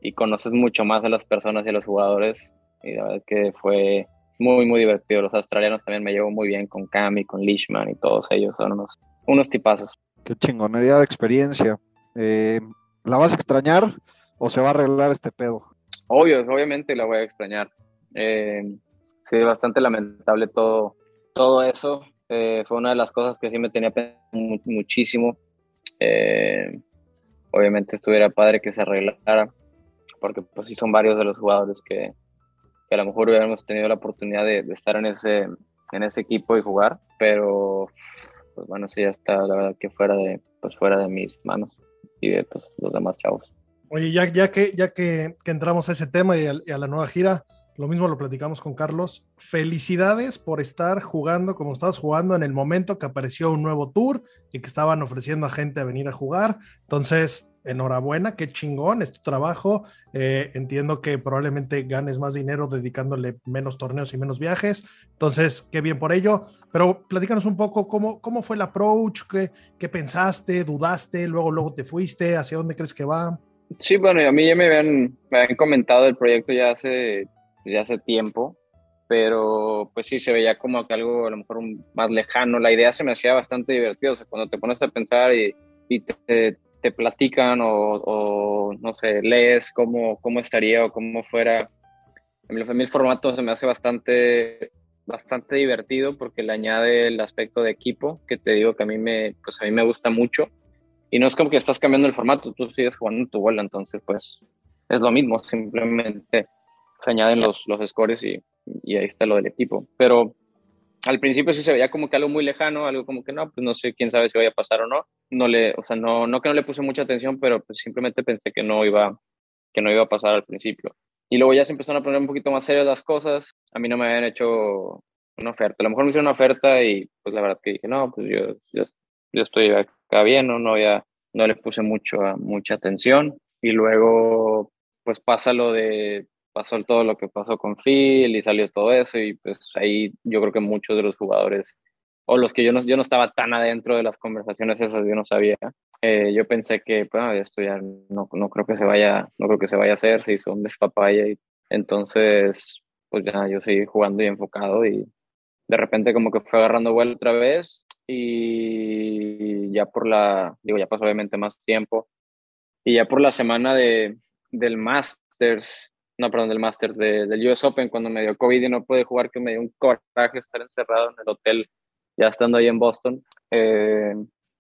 y conoces mucho más a las personas y a los jugadores. Y la verdad que fue muy, muy divertido. Los australianos también me llevo muy bien con Cami, con Leishman y todos ellos. Son unos, unos tipazos. Qué chingonería de experiencia. Eh, ¿La vas a extrañar o se va a arreglar este pedo? Obvio, obviamente la voy a extrañar. Eh, sí, bastante lamentable todo, todo eso. Eh, fue una de las cosas que sí me tenía muchísimo. obviamente estuviera padre que se arreglara porque pues sí son varios de los jugadores que, que a lo mejor hubiéramos tenido la oportunidad de, estar en ese, en ese equipo y jugar, pero pues bueno, sí ya está la verdad que fuera de, pues fuera de mis manos y de pues, los demás chavos. Oye, ya, ya, que, ya que, que entramos a ese tema y a, y a la nueva gira, lo mismo lo platicamos con Carlos. Felicidades por estar jugando como estabas jugando en el momento que apareció un nuevo tour y que estaban ofreciendo a gente a venir a jugar. Entonces, enhorabuena, qué chingón, es tu trabajo. Eh, entiendo que probablemente ganes más dinero dedicándole menos torneos y menos viajes. Entonces, qué bien por ello. Pero platícanos un poco cómo, cómo fue el approach, qué, qué pensaste, dudaste, luego, luego te fuiste, hacia dónde crees que va. Sí, bueno, a mí ya me habían, me habían comentado el proyecto ya hace, ya hace tiempo, pero pues sí se veía como que algo a lo mejor más lejano. La idea se me hacía bastante divertido, o sea, cuando te pones a pensar y, y te, te platican o, no sé, lees cómo, cómo estaría o cómo fuera. A mí el formato se me hace bastante, bastante divertido porque le añade el aspecto de equipo, que te digo que a mí me, pues a mí me gusta mucho. Y no es como que estás cambiando el formato, tú sigues jugando tu bola, entonces pues es lo mismo, simplemente se añaden los, los scores y, y ahí está lo del equipo. Pero al principio sí se veía como que algo muy lejano, algo como que no, pues no sé quién sabe si vaya a pasar o no. No le, o sea, no, no que no le puse mucha atención, pero pues simplemente pensé que no iba, que no iba a pasar al principio. Y luego ya se empezaron a poner un poquito más serias las cosas. A mí no me habían hecho una oferta. A lo mejor me hicieron una oferta y pues la verdad que dije, no, pues yo, yo, estoy acá bien, ¿no? No, ya, no le puse mucho, mucha atención. Y luego pues pasa lo de pasó todo lo que pasó con Phil y salió todo eso y pues ahí yo creo que muchos de los jugadores o los que yo no, yo no estaba tan adentro de las conversaciones esas yo no sabía eh, yo pensé que pues esto ya no, no, creo que se vaya no creo que se vaya a hacer se hizo un despapaya y entonces pues ya yo seguí jugando y enfocado y de repente como que fue agarrando vuelo otra vez y ya por la digo ya pasó obviamente más tiempo y ya por la semana de del Masters no, perdón, del Masters, del US Open, cuando me dio COVID y no pude jugar, que me dio un coraje estar encerrado en el hotel, ya estando ahí en Boston. Eh,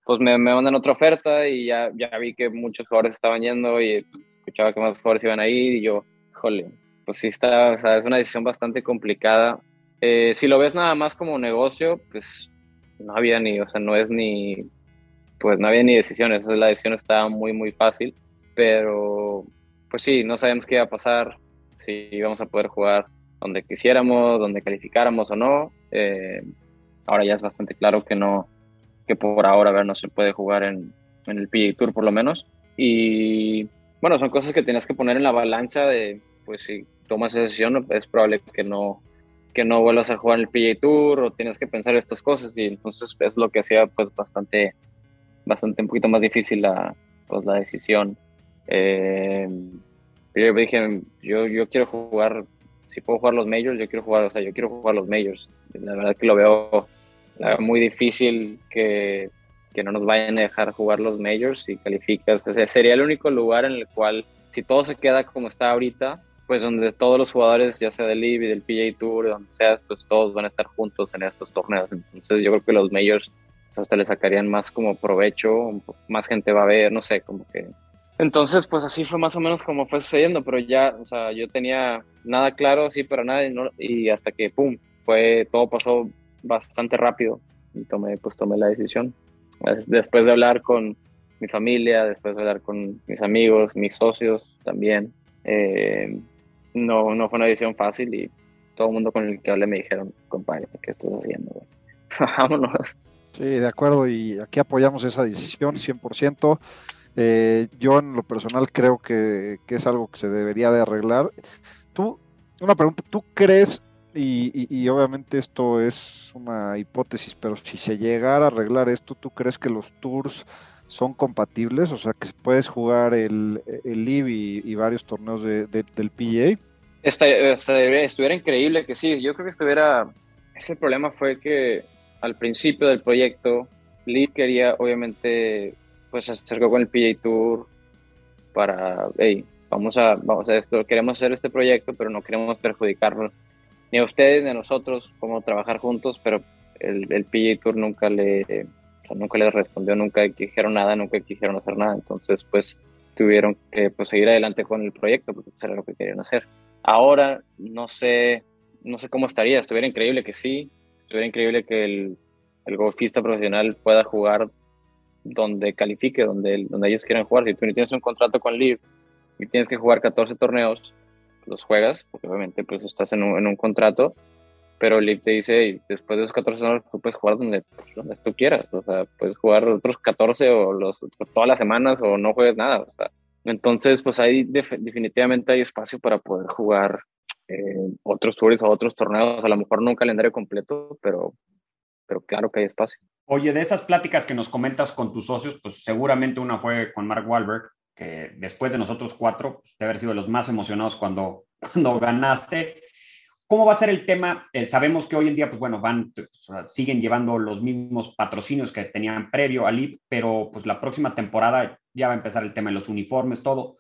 pues me, me, mandan otra oferta y ya, ya vi que muchos jugadores estaban yendo y escuchaba que más jugadores iban a ir y yo, jole, pues sí está, o sea, es una decisión bastante complicada. Eh, si lo ves nada más como negocio, pues no había ni, o sea, no es ni, pues no había ni decisiones, la decisión estaba muy, muy fácil, pero pues sí, no sabemos qué iba a pasar, si íbamos a poder jugar donde quisiéramos, donde calificáramos o no. Eh, ahora ya es bastante claro que no, que por ahora ver, no se puede jugar en, en el PGA Tour por lo menos. Y bueno, son cosas que tienes que poner en la balanza de, pues si tomas esa decisión, es probable que no, que no vuelvas a jugar en el PGA Tour o tienes que pensar estas cosas y entonces es lo que hacía pues bastante, bastante un poquito más difícil la, pues, la decisión. Eh, yo dije, yo, yo quiero jugar, si puedo jugar los majors, yo quiero jugar, o sea, yo quiero jugar los majors. La verdad que lo veo, muy difícil que, que, no nos vayan a dejar jugar los majors y calificas. sería el único lugar en el cual, si todo se queda como está ahorita, pues donde todos los jugadores, ya sea del y del PGA Tour, donde sea, pues todos van a estar juntos en estos torneos. Entonces yo creo que los majors hasta le sacarían más como provecho, más gente va a ver, no sé, como que... Entonces, pues así fue más o menos como fue sucediendo, pero ya, o sea, yo tenía nada claro, sí, para nada, y, hasta que, pum, fue, todo pasó bastante rápido y tomé, pues tomé la decisión. Después de hablar con mi familia, después de hablar con mis amigos, mis socios también, eh, no, no fue una decisión fácil y todo el mundo con el que hablé me dijeron, compadre, ¿qué estás haciendo? (laughs) Vámonos. Sí, de acuerdo, y aquí apoyamos esa decisión 100%. Eh, yo en lo personal creo que, es algo que se debería de arreglar. Tú, una pregunta, ¿tú crees, y, obviamente esto es una hipótesis, pero si se llegara a arreglar esto, ¿tú crees que los tours son compatibles? O sea, que puedes jugar el, el LIV y, varios torneos de, del PGA. estuviera increíble que sí, yo creo que estuviera... Es que el problema fue que al principio del proyecto, Lee quería, obviamente, pues se acercó con el PJ Tour para, hey, vamos a, vamos a esto, queremos hacer este proyecto, pero no queremos perjudicarlo ni a ustedes ni a nosotros, como trabajar juntos, pero el, el PJ Tour nunca le, nunca le respondió, nunca dijeron nada, nunca quisieron hacer nada, entonces pues tuvieron que pues, seguir adelante con el proyecto, porque eso era lo que querían hacer. Ahora no sé, no sé cómo estaría, estuviera increíble que sí, estuviera increíble que el, el golfista profesional pueda jugar donde califique, donde, donde ellos quieran jugar. Si tú tienes un contrato con Live y tienes que jugar 14 torneos, los juegas, porque obviamente pues estás en un, en un contrato, pero Live te dice, después de esos 14 torneos tú puedes jugar donde, donde tú quieras, o sea, puedes jugar otros 14 o los, todas las semanas o no juegues nada, entonces pues ahí definitivamente hay espacio para poder jugar eh, otros tours o otros torneos, a lo mejor no un calendario completo, pero, pero claro que hay espacio. Oye, de esas pláticas que nos comentas con tus socios, pues seguramente una fue con Mark Wahlberg, que después de nosotros cuatro, pues, de haber sido los más emocionados cuando, (laughs) cuando ganaste. ¿Cómo va a ser el tema? Eh, sabemos que hoy en día, pues bueno, van, siguen llevando los mismos patrocinios que tenían previo al IP, pero pues la próxima temporada ya va a empezar el tema de los uniformes, todo.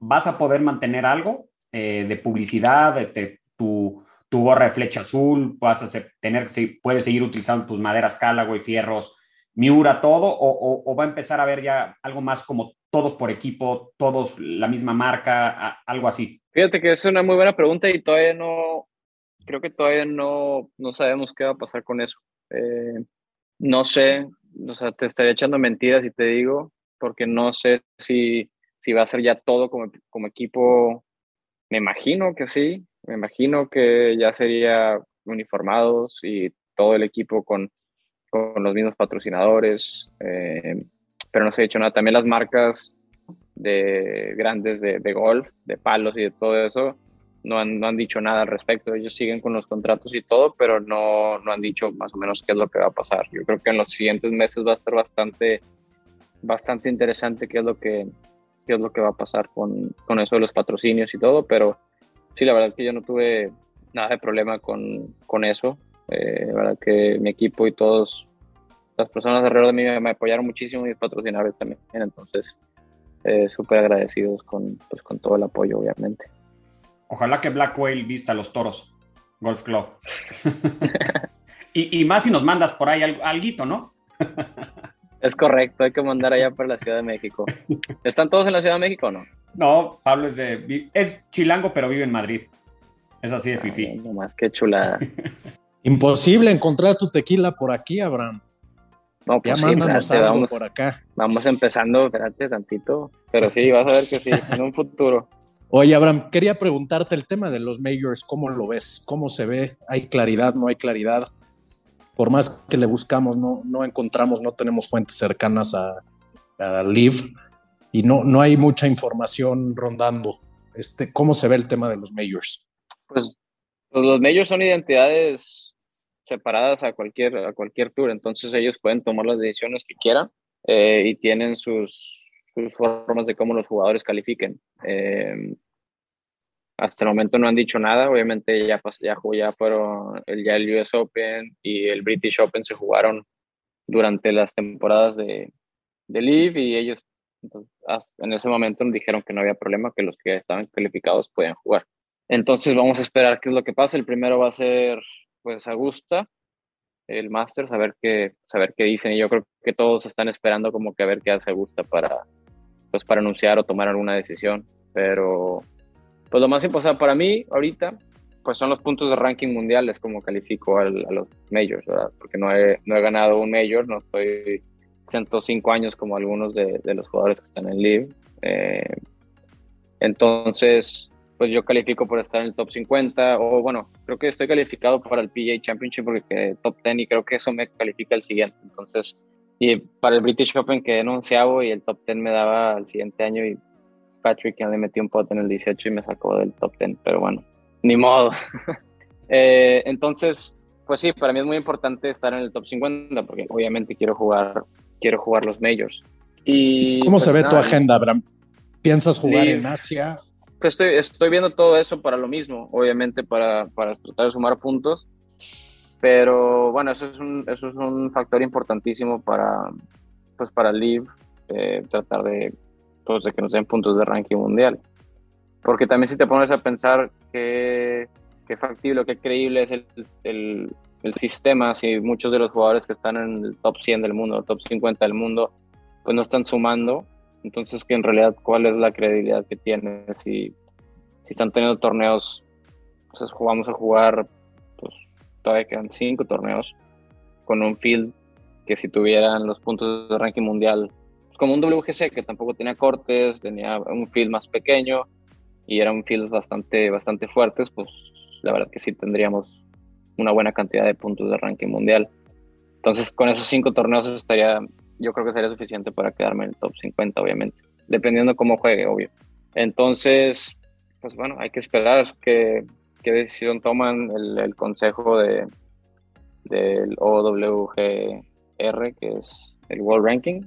¿Vas a poder mantener algo eh, de publicidad, este, tu, tu gorra de flecha azul, vas a tener, puedes seguir utilizando tus maderas Callaway, fierros, Miura, todo, o, va a empezar a ver ya algo más como todos por equipo, todos la misma marca, algo así? Fíjate que es una muy buena pregunta y todavía no, creo que todavía no, no sabemos qué va a pasar con eso. Eh, no sé, o sea, te estaría echando mentiras si te digo, porque no sé si, si va a ser ya todo como, como equipo me imagino que sí, me imagino que ya sería uniformados y todo el equipo con, con los mismos patrocinadores, eh, pero no se ha dicho nada. También las marcas de grandes de, golf, de palos y de todo eso, no han, no han dicho nada al respecto. Ellos siguen con los contratos y todo, pero no, no han dicho más o menos qué es lo que va a pasar. Yo creo que en los siguientes meses va a ser bastante, bastante interesante qué es lo que, qué es lo que va a pasar con, con eso de los patrocinios y todo, pero sí, la verdad es que yo no tuve nada de problema con, con eso. Eh, la verdad que mi equipo y todos las personas alrededor de mí me, apoyaron muchísimo y mis patrocinadores también. Entonces, eh, súper agradecidos con, pues, con todo el apoyo, obviamente. Ojalá que Black Whale vista a los toros, Golf Club. (laughs) y, y, más si nos mandas por ahí algo, ¿no? Es correcto, hay que mandar allá para la Ciudad de México. ¿Están todos en la Ciudad de México o no? No, Pablo es de. Es chilango, pero vive en Madrid. Es así de fifi. No más que chulada. (laughs) Imposible encontrar tu tequila por aquí, Abraham. No, Ya pues sí, mándanos espérate, algo vamos, por acá. vamos empezando, espérate tantito. Pero sí, vas a ver que sí, en un futuro. Oye, Abraham, quería preguntarte el tema de los majors, ¿cómo lo ves? ¿Cómo se ve? ¿Hay claridad? ¿No hay claridad? Por más que le buscamos, no, no encontramos, no tenemos fuentes cercanas a, a Live y no, no hay mucha información rondando. Este, ¿Cómo se ve el tema de los majors? Pues, pues los majors son identidades separadas a cualquier, a cualquier tour, entonces ellos pueden tomar las decisiones que quieran eh, y tienen sus, sus formas de cómo los jugadores califiquen. Eh, hasta el momento no han dicho nada, obviamente ya, ya, ya fueron ya el US Open y el British Open se jugaron durante las temporadas de, de Live y ellos pues, ah, en ese momento nos dijeron que no había problema, que los que estaban calificados podían jugar. Entonces vamos a esperar qué es lo que pasa. El primero va a ser pues Augusta, el Masters, a ver qué, saber qué dicen. Y yo creo que todos están esperando como que a ver qué hace Augusta para, pues, para anunciar o tomar alguna decisión. Pero pues lo más importante para mí ahorita pues son los puntos de ranking mundiales como califico al- a los majors, ¿verdad? Porque no he, no he ganado un major, no estoy 105 años como algunos de, de los jugadores que están en Live. Eh, entonces, pues yo califico por estar en el top 50 o bueno, creo que estoy calificado para el PGA Championship porque top 10 y creo que eso me califica el siguiente. Entonces, y para el British Open quedé en onceavo y el top 10 me daba al siguiente año y Patrick ya le metió un pot en el 18 y me sacó del top 10, pero bueno, ni modo. (laughs) Eh, entonces, pues sí, para mí es muy importante estar en el top 50 porque obviamente quiero jugar, quiero jugar los majors. Y, ¿Cómo se pues, ve tu nada, agenda, Abraham? ¿Piensas jugar Live. en Asia? pues estoy, estoy viendo todo eso para lo mismo, obviamente para, para tratar de sumar puntos, pero bueno, eso es un, eso es un factor importantísimo para, pues para Live, eh, tratar de, pues de que nos den puntos de ranking mundial. Porque también si te pones a pensar que, qué factible, qué creíble es el, el, el sistema, si muchos de los jugadores que están en el top 100 del mundo, top 50 del mundo, pues no están sumando, entonces, que en realidad, ¿cuál es la credibilidad que tiene? Si, si están teniendo torneos, pues vamos a jugar, pues todavía quedan cinco torneos con un field que si tuvieran los puntos de ranking mundial, pues como un WGC que tampoco tenía cortes, tenía un field más pequeño y eran fields bastante, bastante fuertes, pues la verdad que sí tendríamos una buena cantidad de puntos de ranking mundial. Entonces, con esos cinco torneos estaría yo creo que sería suficiente para quedarme en el top 50, obviamente, dependiendo cómo juegue, obvio. Entonces, pues bueno, hay que esperar qué, qué decisión toman el, el consejo de, del OWGR, que es el World Ranking,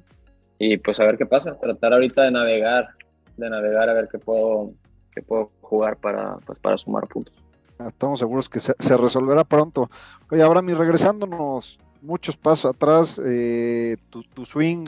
y pues a ver qué pasa, tratar ahorita de navegar, de navegar a ver qué puedo, qué puedo jugar para, pues, para sumar puntos. Estamos seguros que se, resolverá pronto. Oye, Abraham, y regresándonos muchos pasos atrás, eh, tu, swing,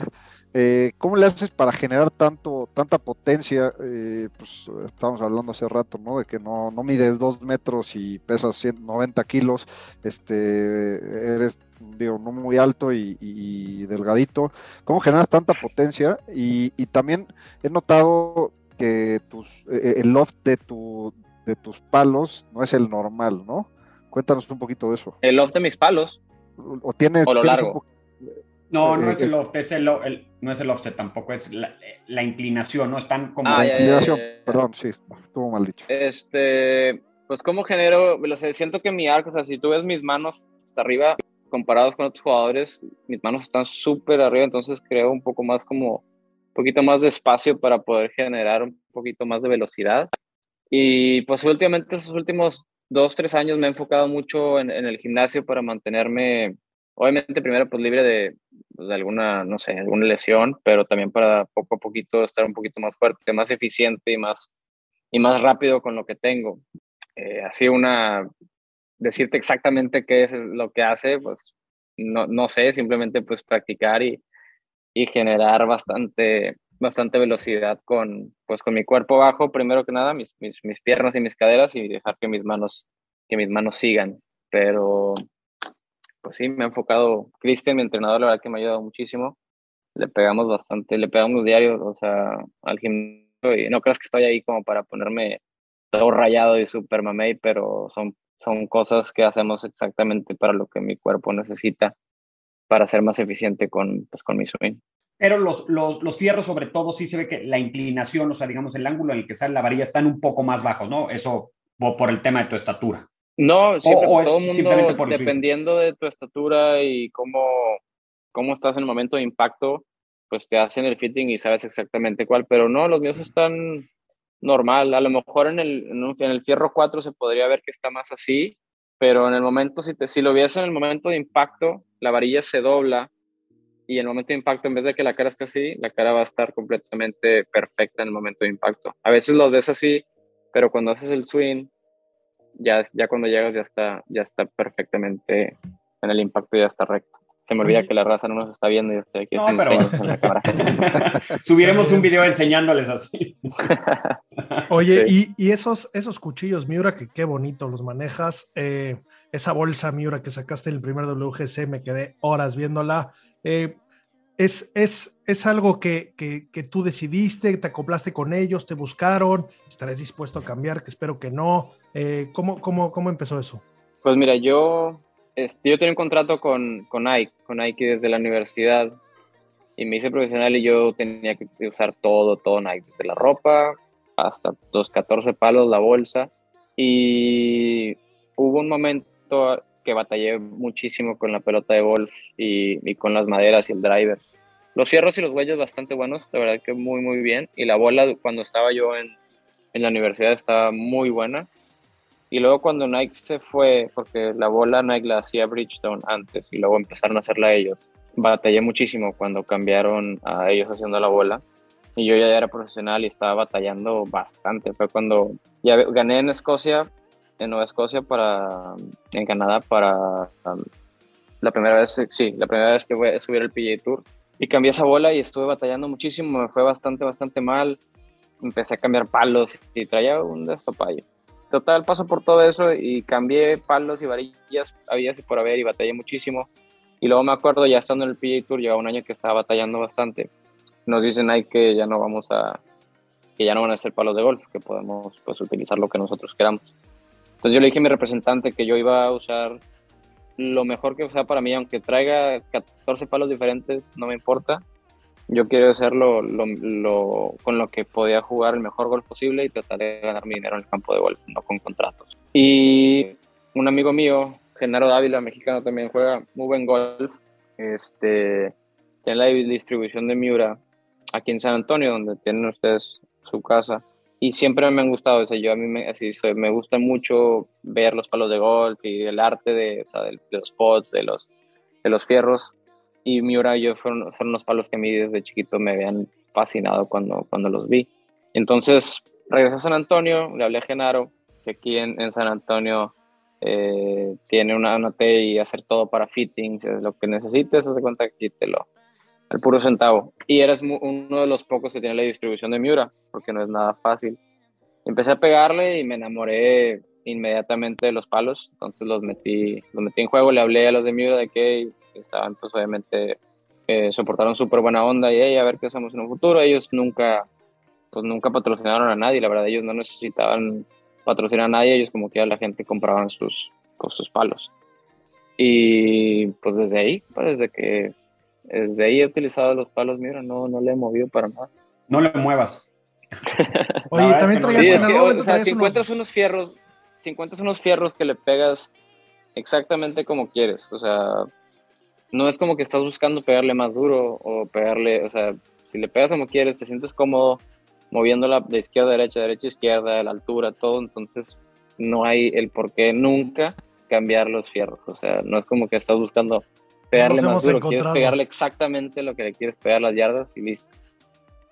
eh, ¿cómo le haces para generar tanto, tanta potencia? Eh, pues estábamos hablando hace rato, ¿no? De que no, no mides dos metros y pesas 190 kilos, este, eres, digo, no muy alto y, delgadito. ¿Cómo generas tanta potencia? Y, y también he notado que tus, el loft de tu de tus palos no es el normal, ¿no? Cuéntanos un poquito de eso. El loft de mis palos. O tienes, o lo tienes largo. No, no Eh, es el offset, es el, el- no es el offset tampoco, es la, la inclinación, ¿no? Están como... Ah, la inclinación, perdón, sí, estuvo mal dicho. Este, pues cómo genero, o sea, siento que mi arco, o sea, si tú ves mis manos hasta arriba comparados con otros jugadores, mis manos están súper arriba, entonces creo un poco más como, un poquito más de espacio para poder generar un poquito más de velocidad. Y pues últimamente, estos últimos dos, tres años me he enfocado mucho en, en el gimnasio para mantenerme, obviamente primero pues libre de, de alguna, no sé, alguna lesión, pero también para poco a poquito estar un poquito más fuerte, más eficiente y más, y más rápido con lo que tengo. Eh, así una, decirte exactamente qué es lo que hace, pues no, no sé, simplemente pues practicar y, y generar bastante, bastante velocidad con, pues, con mi cuerpo bajo, primero que nada, mis, mis, piernas y mis caderas y dejar que mis manos, que mis manos sigan. Pero, pues sí, me ha enfocado, Cristian, mi entrenador, la verdad que me ha ayudado muchísimo. Le pegamos bastante, le pegamos diario, o sea, al gimnasio y no creas que estoy ahí como para ponerme todo rayado y super mamey, pero son, son cosas que hacemos exactamente para lo que mi cuerpo necesita. para ser más eficiente con, pues, con mi swing. Pero los, los, los, fierros, sobre todo, sí se ve que la inclinación, o sea, digamos, el ángulo en el que sale la varilla están un poco más bajos, ¿no? Eso por el tema de tu estatura. No, siempre, todo el mundo, dependiendo de tu estatura y cómo, cómo estás en el momento de impacto, pues te hacen el fitting y sabes exactamente cuál, pero no, los míos están normal. A lo mejor en el, en el fierro 4 se podría ver que está más así, pero en el momento, si, te, si lo vies en el momento de impacto, la varilla se dobla y en el momento de impacto, en vez de que la cara esté así, la cara va a estar completamente perfecta en el momento de impacto. A veces lo ves así, pero cuando haces el swing, ya, ya cuando llegas ya está, ya está perfectamente en el impacto, ya está recto. Se me olvida que la raza no nos está viendo y estoy aquí no, pero... en la cámara. (laughs) Subiremos un video enseñándoles así. (laughs) Oye, y, y, esos, esos cuchillos Miura, que qué bonito los manejas. Eh, esa bolsa Miura que sacaste en el primer WGC, me quedé horas viéndola. Eh, es, es, es, algo que, que, tú decidiste, te acoplaste con ellos, te buscaron, estarás dispuesto a cambiar, que espero que no. Eh, ¿cómo, cómo, ¿Cómo empezó eso? Pues mira, yo este, yo tenía un contrato con, con Nike, con Nike desde la universidad y me hice profesional y yo tenía que usar todo, todo Nike, desde la ropa hasta los 14 palos, la bolsa. Y hubo un momento que batallé muchísimo con la pelota de golf y, con las maderas y el driver. Los fierros y los huellos bastante buenos, de verdad que muy, muy bien. Y la bola cuando estaba yo en, en la universidad estaba muy buena. Y luego cuando Nike se fue, porque la bola Nike la hacía Bridgestone antes y luego empezaron a hacerla ellos, batallé muchísimo cuando cambiaron a ellos haciendo la bola. Y yo ya era profesional y estaba batallando bastante. Fue cuando ya gané en Escocia, en Nueva Escocia, para, en Canadá, para um, la primera vez, sí, la primera vez que voy a subir el PGA Tour. Y cambié esa bola y estuve batallando muchísimo. Me fue bastante, bastante mal. Empecé a cambiar palos y traía un destapallo total paso por todo eso y cambié palos y varillas, había así por haber y batallé muchísimo. Y luego me acuerdo, ya estando en el PGA Tour, lleva un año que estaba batallando bastante. Nos dicen ahí que ya no vamos a, que ya no van a ser palos de golf, que podemos pues utilizar lo que nosotros queramos. Entonces yo le dije a mi representante que yo iba a usar lo mejor que sea para mí, aunque traiga 14 palos diferentes, no me importa yo quiero hacerlo lo, con lo que podía jugar el mejor golf posible y tratar de ganar mi dinero en el campo de golf, no con contratos. Y un amigo mío, Genaro Dávila, mexicano, también juega muy buen golf. Este, tiene la distribución de Miura aquí en San Antonio, donde tienen ustedes su casa. Y siempre me han gustado, o yo a mí me, así, me gusta mucho ver los palos de golf y el arte de, de los pots, de los, de los fierros y Miura y yo fueron, fueron los palos que a mí desde chiquito me habían fascinado cuando, cuando los vi. Entonces regresé a San Antonio, le hablé a Genaro, que aquí en, en San Antonio eh, tiene una, una T y hacer todo para fittings, lo que necesites, hace cuenta que aquí te lo, al puro centavo. Y eres uno de los pocos que tiene la distribución de Miura, porque no es nada fácil. Empecé a pegarle y me enamoré inmediatamente de los palos, entonces los metí, los metí en juego, le hablé a los de Miura de que estaban pues obviamente eh, soportaron súper buena onda y a ver qué hacemos en un futuro. Ellos nunca, pues nunca patrocinaron a nadie, la verdad ellos no necesitaban patrocinar a nadie, ellos como que a la gente compraban sus, pues, sus palos. Y pues desde ahí, pues desde que desde ahí he utilizado los palos, mira, no, no le he movido para nada. No le muevas. (laughs) Oye, también traías o sea, si encuentras unos fierros, si encuentras unos fierros que le pegas exactamente como quieres, o sea, no es como que estás buscando pegarle más duro o pegarle, o sea, si le pegas como quieres, te sientes cómodo moviéndola de izquierda a derecha, derecha a izquierda, a la altura, todo, entonces no hay el por qué nunca cambiar los fierros, o sea, no es como que estás buscando pegarle más duro, quieres pegarle exactamente lo que le quieres pegar las yardas y listo.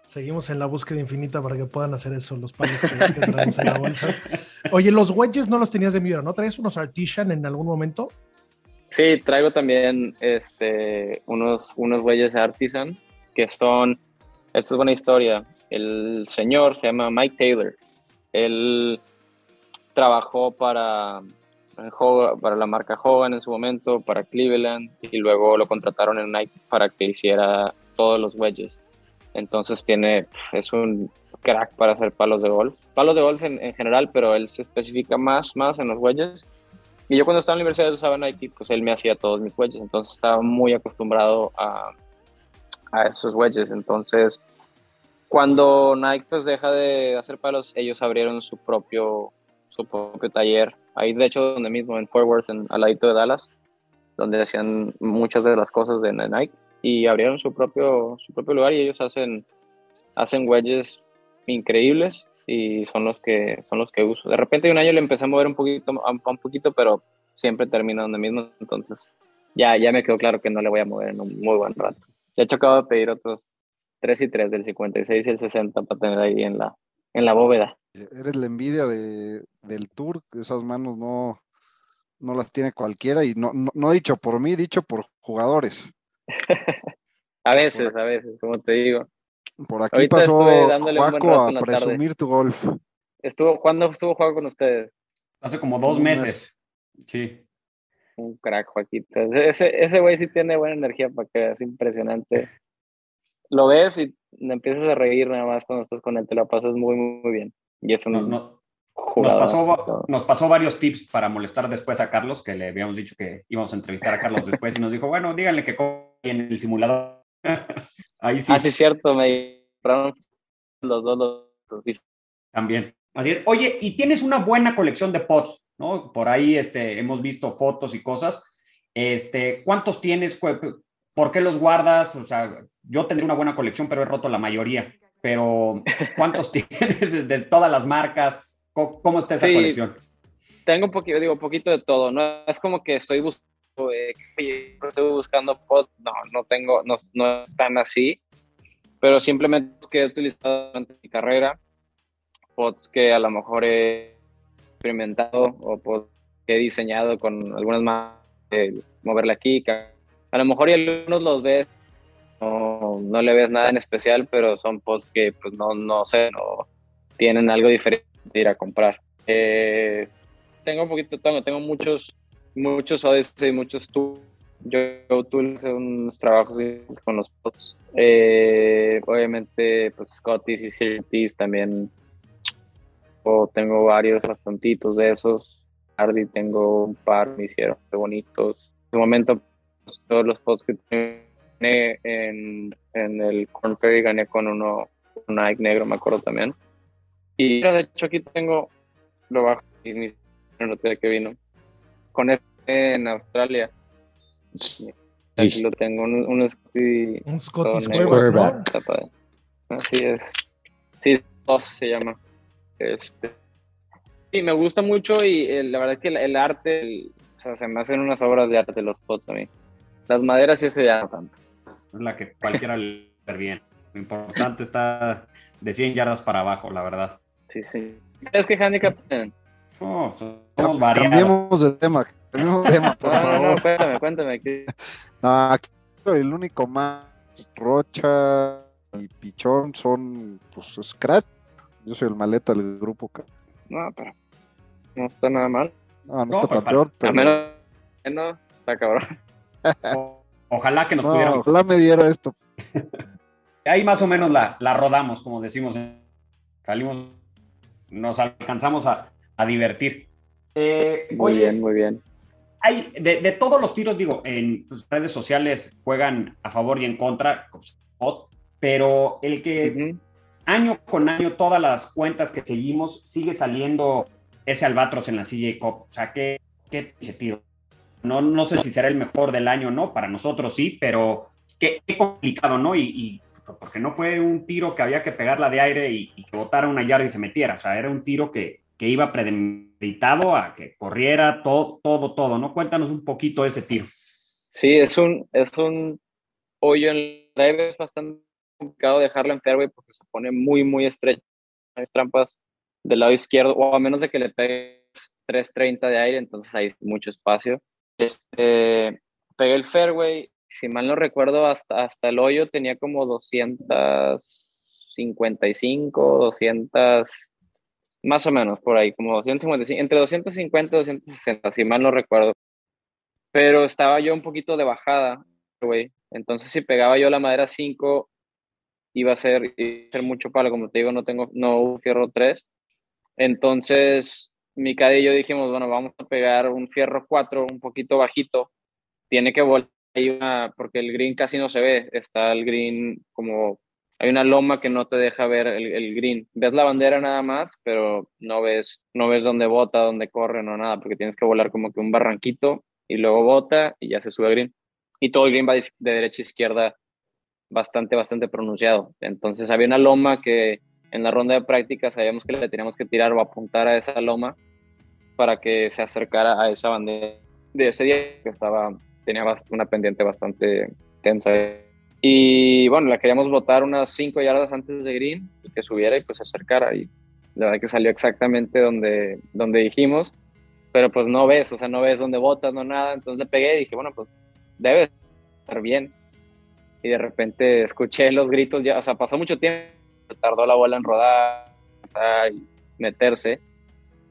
Seguimos en la búsqueda infinita para que puedan hacer eso, los palos que, traemos en la bolsa. Oye, los wedges no los tenías de miedo, ¿no? ¿Traías unos Artisan en algún momento? Sí, traigo también este, unos, unos bueyes Artisan que son, esta es buena historia, el señor se llama Mike Taylor, él trabajó para, para la marca Hogan en su momento, para Cleveland y luego lo contrataron en Nike para que hiciera todos los wedges. Entonces tiene, es un crack para hacer palos de golf, palos de golf en, en general, pero él se especifica más, más en los wedges Y yo cuando estaba en la universidad usaba Nike, pues él me hacía todos mis wedges, entonces estaba muy acostumbrado a, a esos wedges. Entonces, cuando Nike pues deja de hacer palos, ellos abrieron su propio, su propio taller. Ahí de hecho donde mismo, en Fort Worth, en, al ladito de Dallas, donde hacían muchas de las cosas de Nike y abrieron su propio, su propio lugar y ellos hacen, hacen wedges increíbles y son los que son los que uso. De repente un año le empecé a mover un poquito, un poquito, pero siempre termino donde mismo, entonces ya, ya me quedó claro que no le voy a mover en un muy buen rato. De hecho acabo de pedir otros 3 y 3 del 56 y el 60 para tener ahí en la, en la bóveda. Eres la envidia de, del tour, esas manos no, no las tiene cualquiera y no, no, no dicho por mí, dicho por jugadores. (laughs) a veces, a veces, como te digo. Por aquí pasó Juaco a presumir tu golf. Estuvo, ¿Cuándo estuvo Juaco con ustedes? Hace como dos meses. Sí. Un crack, Joaquito. Ese, ese güey sí tiene buena energía para que es impresionante. (laughs) Lo ves y empiezas a reír nada más cuando estás con él, te la pasas muy, muy bien. Y eso no, no, nos, pasó, nos pasó varios tips para molestar después a Carlos, que le habíamos dicho que íbamos a entrevistar a Carlos después y nos dijo, bueno, díganle que en el simulador. (laughs) Ahí sí. Ah, sí, cierto, me los dos los, También. Así es. Oye, y tienes una buena colección de pots, ¿no? Por ahí este, hemos visto fotos y cosas. Este, ¿Cuántos tienes? ¿Por qué los guardas? O sea, yo tendré una buena colección, pero he roto la mayoría. Pero, ¿cuántos (laughs) tienes de todas las marcas? ¿Cómo, está esa colección? Tengo un poquito, digo, poquito de todo. No es como que estoy buscando, eh, estoy buscando pods. No, no tengo, no, no es tan así. Pero simplemente que he utilizado durante mi carrera pods que a lo mejor he experimentado o pods que he diseñado con algunas más, eh, moverle aquí. A lo mejor y algunos los ves, no, no, le ves nada en especial, pero son pods que pues no, no sé, no tienen algo diferente de ir a comprar. Eh, tengo un poquito, tengo, tengo muchos, muchos Odyssey, muchos tools. Yo, yo hice unos trabajos con los pods. Eh, obviamente, pues Scotties y Sirtis también. O tengo varios, bastantitos de esos. Hardy tengo un par, me hicieron bonitos. De momento, pues, todos los pods que tenía en, en el Corn Ferry gané con uno, un Nike negro, me acuerdo también. Y de hecho aquí tengo lo bajo y mi noticia que vino con F en Australia. Aquí lo tengo, un, un Scotty. Un Scotty Squareback. Así es. Sí, dos se llama. Este. Sí, me gusta mucho y eh, la verdad es que el, arte, o sea, se me hacen unas obras de arte los pots a mí. Las maderas sí se llaman tanto. Es la que cualquiera le ver bien. Lo importante está de 100 yardas para abajo, la verdad. Sí, sí. ¿Sabes qué handicap tienen? Oh, somos variados. Cambiemos de tema. Cambiemos de tema, por no, favor. No, no, cuéntame, cuéntame. Aquí. No, aquí el único más Rocha y Pichón son, pues, Scratch. Yo soy el maleta del grupo. No, pero no está nada mal. No, no, está tan peor, pero... A menos no, está cabrón. (laughs) Ojalá que nos no, pudieran... Ojalá me diera esto. (laughs) Ahí más o menos la, la rodamos, como decimos. Salimos nos alcanzamos a, a divertir. Eh, muy oye, bien, muy bien. Hay, de, de, todos los tiros, digo, en tus redes sociales juegan a favor y en contra, pero el que uh -huh. año con año, todas las cuentas que seguimos, sigue saliendo ese albatros en la CJ Cup. O sea, qué, qué tiro. No, no sé si será el mejor del año no, para nosotros sí, pero qué, complicado, ¿no? Y, porque no fue un tiro que había que pegarla de aire y, y, que botara una yarda y se metiera, o sea, era un tiro que, que iba premeditado a que corriera todo, todo, todo, ¿no? Cuéntanos un poquito de ese tiro. Sí, es un, es un hoyo en drive, es bastante complicado dejarlo en fairway porque se pone muy, muy estrecho. Hay trampas del lado izquierdo, o a menos de que le pegues 3.30 de aire, entonces hay mucho espacio. Este, pegué el fairway, si mal no recuerdo, hasta, hasta el hoyo tenía como 255, 200, más o menos por ahí, como 255, entre 250 y 260, si mal no recuerdo. Pero estaba yo un poquito de bajada, güey. Entonces, si pegaba yo la madera 5, iba a ser, a ser mucho palo. Como te digo, no tengo, no fierro 3. Entonces, mi caddy y yo dijimos, bueno, vamos a pegar un fierro 4 un poquito bajito. Tiene que volar ahí una, porque el green casi no se ve. Está el green como, hay una loma que no te deja ver el, green. Ves la bandera nada más, pero no ves, no ves dónde bota, dónde corre, no nada, porque tienes que volar como que un barranquito y luego bota y ya se sube el green. Y todo el green va de derecha a izquierda bastante, bastante pronunciado. Entonces había una loma que en la ronda de práctica sabíamos que le teníamos que tirar o apuntar a esa loma para que se acercara a esa bandera de ese día que estaba, tenía una pendiente bastante tensa. Y bueno, la queríamos botar unas 5 yardas antes de green y que subiera y pues se acercara. Y la verdad que salió exactamente donde, donde dijimos, pero pues no ves, o sea, no ves dónde botas, no nada. Entonces le pegué y dije, bueno, pues debe estar bien y de repente escuché los gritos, ya, o sea, pasó mucho tiempo, tardó la bola en rodar y meterse,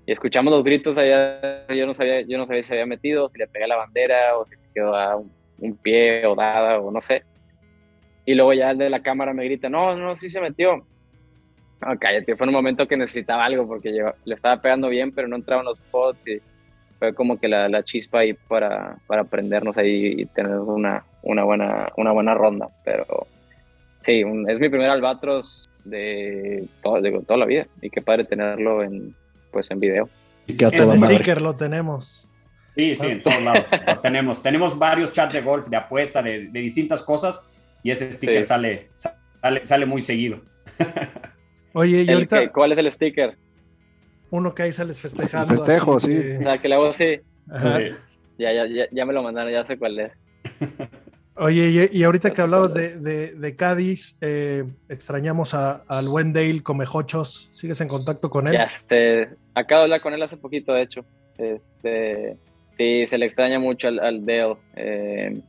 y escuchamos los gritos allá, yo no sabía, yo no sabía si se había metido, si le pegué la bandera, o si se quedó a un, pie o dada, o no sé. Y luego ya el de la cámara me grita, no, no, sí se metió. No, cállate, fue un momento que necesitaba algo, porque yo, le estaba pegando bien, pero no entraban los spots, y fue como que la, la chispa ahí para, para aprendernos ahí y tener una, una buena, una buena ronda. Pero sí, es mi primer albatros de, de toda la vida y qué padre tenerlo en, pues, en video. Y que a el sticker lo tenemos. Sí, sí, en todos lados lo tenemos. Tenemos varios chats de golf, de apuesta, de, de distintas cosas y ese sticker sale, sale, sale muy seguido. (laughs) Oye, y ahorita... ¿Cuál es el sticker? Uno que ahí sales festejando. El festejo, sí. La que le hago así. Ya, ya, ya, ya, me lo mandaron, ya sé cuál es. (laughs) Oye, y, ahorita que hablabas de, de, Cádiz, eh, extrañamos al buen Dale Comejochos. ¿Sigues en contacto con él? Este, acabo de hablar con él hace poquito, de hecho. Este, sí, se le extraña mucho al, al Dale. Eh,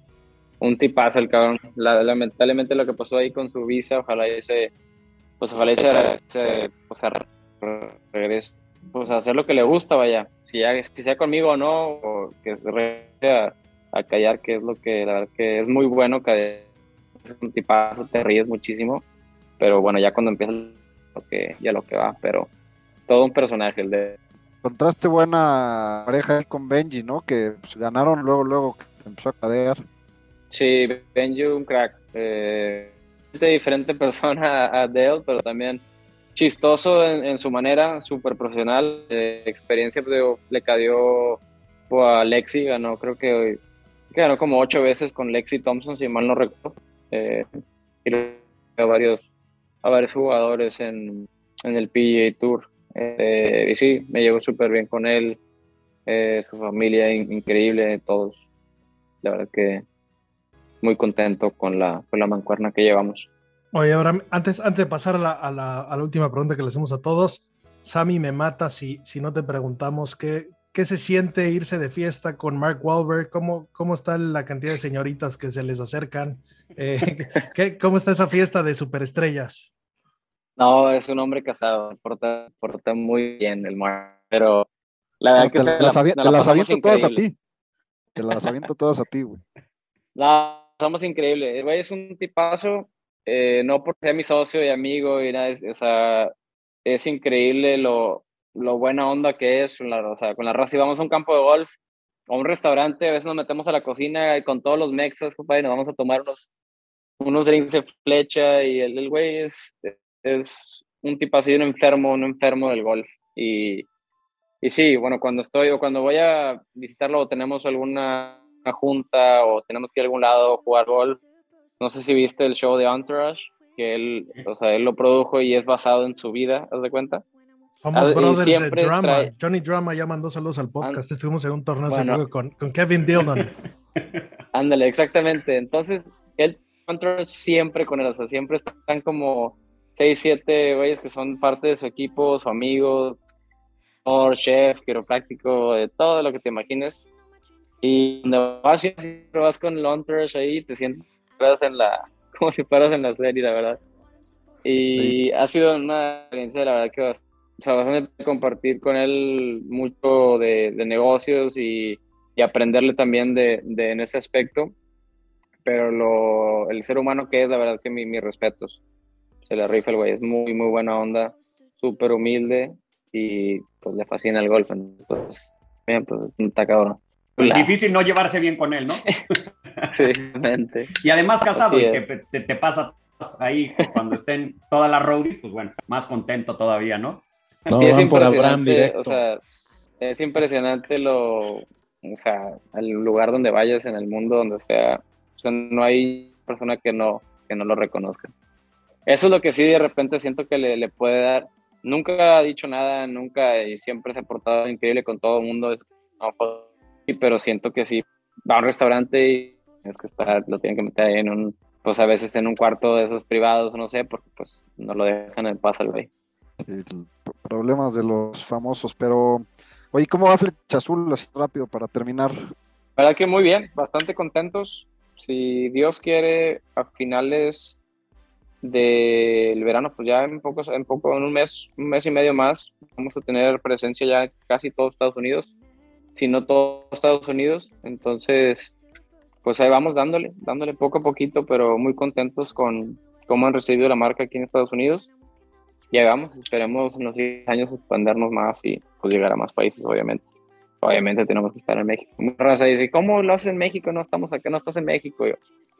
un tipazo el cabrón. lamentablemente lo que pasó ahí con su visa, ojalá ese, pues ojalá ese, se pues, regrese, pues a hacer lo que le gusta, vaya. Si sea conmigo o no, o que se regrese a callar, que es lo que la verdad que es muy bueno, que es un tipazo, te ríes muchísimo, pero bueno, ya cuando empieza lo que, ya lo que va, pero todo un personaje el de... Encontraste buena pareja ahí con Benji, ¿no? Que pues, ganaron luego, luego que empezó a cadear. Sí, Benji un crack. Eh, diferente (laughs) persona a Dale, pero también chistoso en, su manera, súper profesional. Eh, experiencia pues, le cayó a Lexi, ganó creo que ganó como ocho veces con Lexi Thompson, si mal no recuerdo. Eh, y a varios, a varios jugadores en, en el PGA Tour. Eh, y sí, me llevo súper bien con él, eh, su familia increíble, todos. La verdad que muy contento con la, con la mancuerna que llevamos. Oye, ahora, antes, antes de pasar a la, a, la, a la, última pregunta que le hacemos a todos, Sammy me mata si, si no te preguntamos qué, ¿Qué se siente irse de fiesta con Mark Wahlberg? ¿Cómo, cómo está la cantidad de señoritas que se les acercan? Eh, ¿qué, ¿Cómo está esa fiesta de superestrellas? No, es un hombre casado, porta, porta muy bien el Mark, pero la verdad que te, se las, la, las aviento todas a ti. Te las aviento (laughs) todas a ti, güey. No, somos increíbles. El güey es un tipazo, eh, no porque sea mi socio y amigo y nada, o sea, es increíble lo, lo buena onda que es, la, o sea, con la raza, y vamos a un campo de golf o a un restaurante, a veces nos metemos a la cocina y con todos los mexas, compadre, nos vamos a tomar unos, unos drinks de flecha y el, el güey es, es un tipo así, un enfermo, un enfermo del golf. Y, y sí, bueno, cuando estoy o cuando voy a visitarlo o tenemos alguna junta o tenemos que ir a algún lado a jugar golf, no sé si viste el show de Entourage, que él, o sea, él lo produjo y es basado en su vida, ¿haz de cuenta? Somos brothers de drama. Johnny Drama ya mandó saludos al podcast. Estuvimos en un torneo con, con, Kevin Dillon. (laughs) Ándale, exactamente. Entonces, él siempre con él, o sea, siempre están como 6, 7 güeyes que son parte de su equipo, su amigo, or chef, quiropráctico, de todo lo que te imagines. Y cuando vas, vas con el ahí, te sientes en la, como si fueras en la serie, la verdad. Y ha sido una experiencia, la verdad, que o sea, compartir con él mucho de, negocios y, y, aprenderle también de, de, en ese aspecto. Pero lo, el ser humano que es, la verdad que mi, mis respetos. Se le rifa el güey, es muy, muy buena onda, súper humilde y pues le fascina el golf. Entonces, bien, pues está cabrón. Pues difícil no llevarse bien con él, ¿no? (laughs) (laughs) sí, realmente. Y además casado, y que te, te pasa ahí cuando estén todas las roadies, pues bueno, más contento todavía, ¿no? No, Sí, van por Abraham impresionante, directo. O sea, es impresionante lo, o sea, el lugar donde vayas en el mundo, donde sea, o sea, no hay persona que no, que no lo reconozca. Eso es lo que sí de repente siento que le, le puede dar. Nunca ha dicho nada, nunca y siempre se ha portado increíble con todo el mundo. Pero siento que sí va a un restaurante y es que estar, lo tienen que meter ahí en un, pues a veces en un cuarto de esos privados, no sé, porque pues no lo dejan en paz al güey. Problemas de los famosos, pero oye, ¿cómo va Flecha Azul así rápido para terminar? La verdad que muy bien, bastante contentos. Si Dios quiere, a finales del verano, pues ya en pocos, en poco, en un mes, un mes y medio más, vamos a tener presencia ya en casi todo Estados Unidos, si no todo Estados Unidos. Entonces, pues ahí vamos dándole, dándole poco a poquito, pero muy contentos con cómo han recibido la marca aquí en Estados Unidos. Vamos, esperemos en los 10 años expandernos más y pues llegar a más países, obviamente obviamente tenemos que estar en México. Raza dice, ¿cómo lo haces en México? No estamos acá, no estás en México. Yo,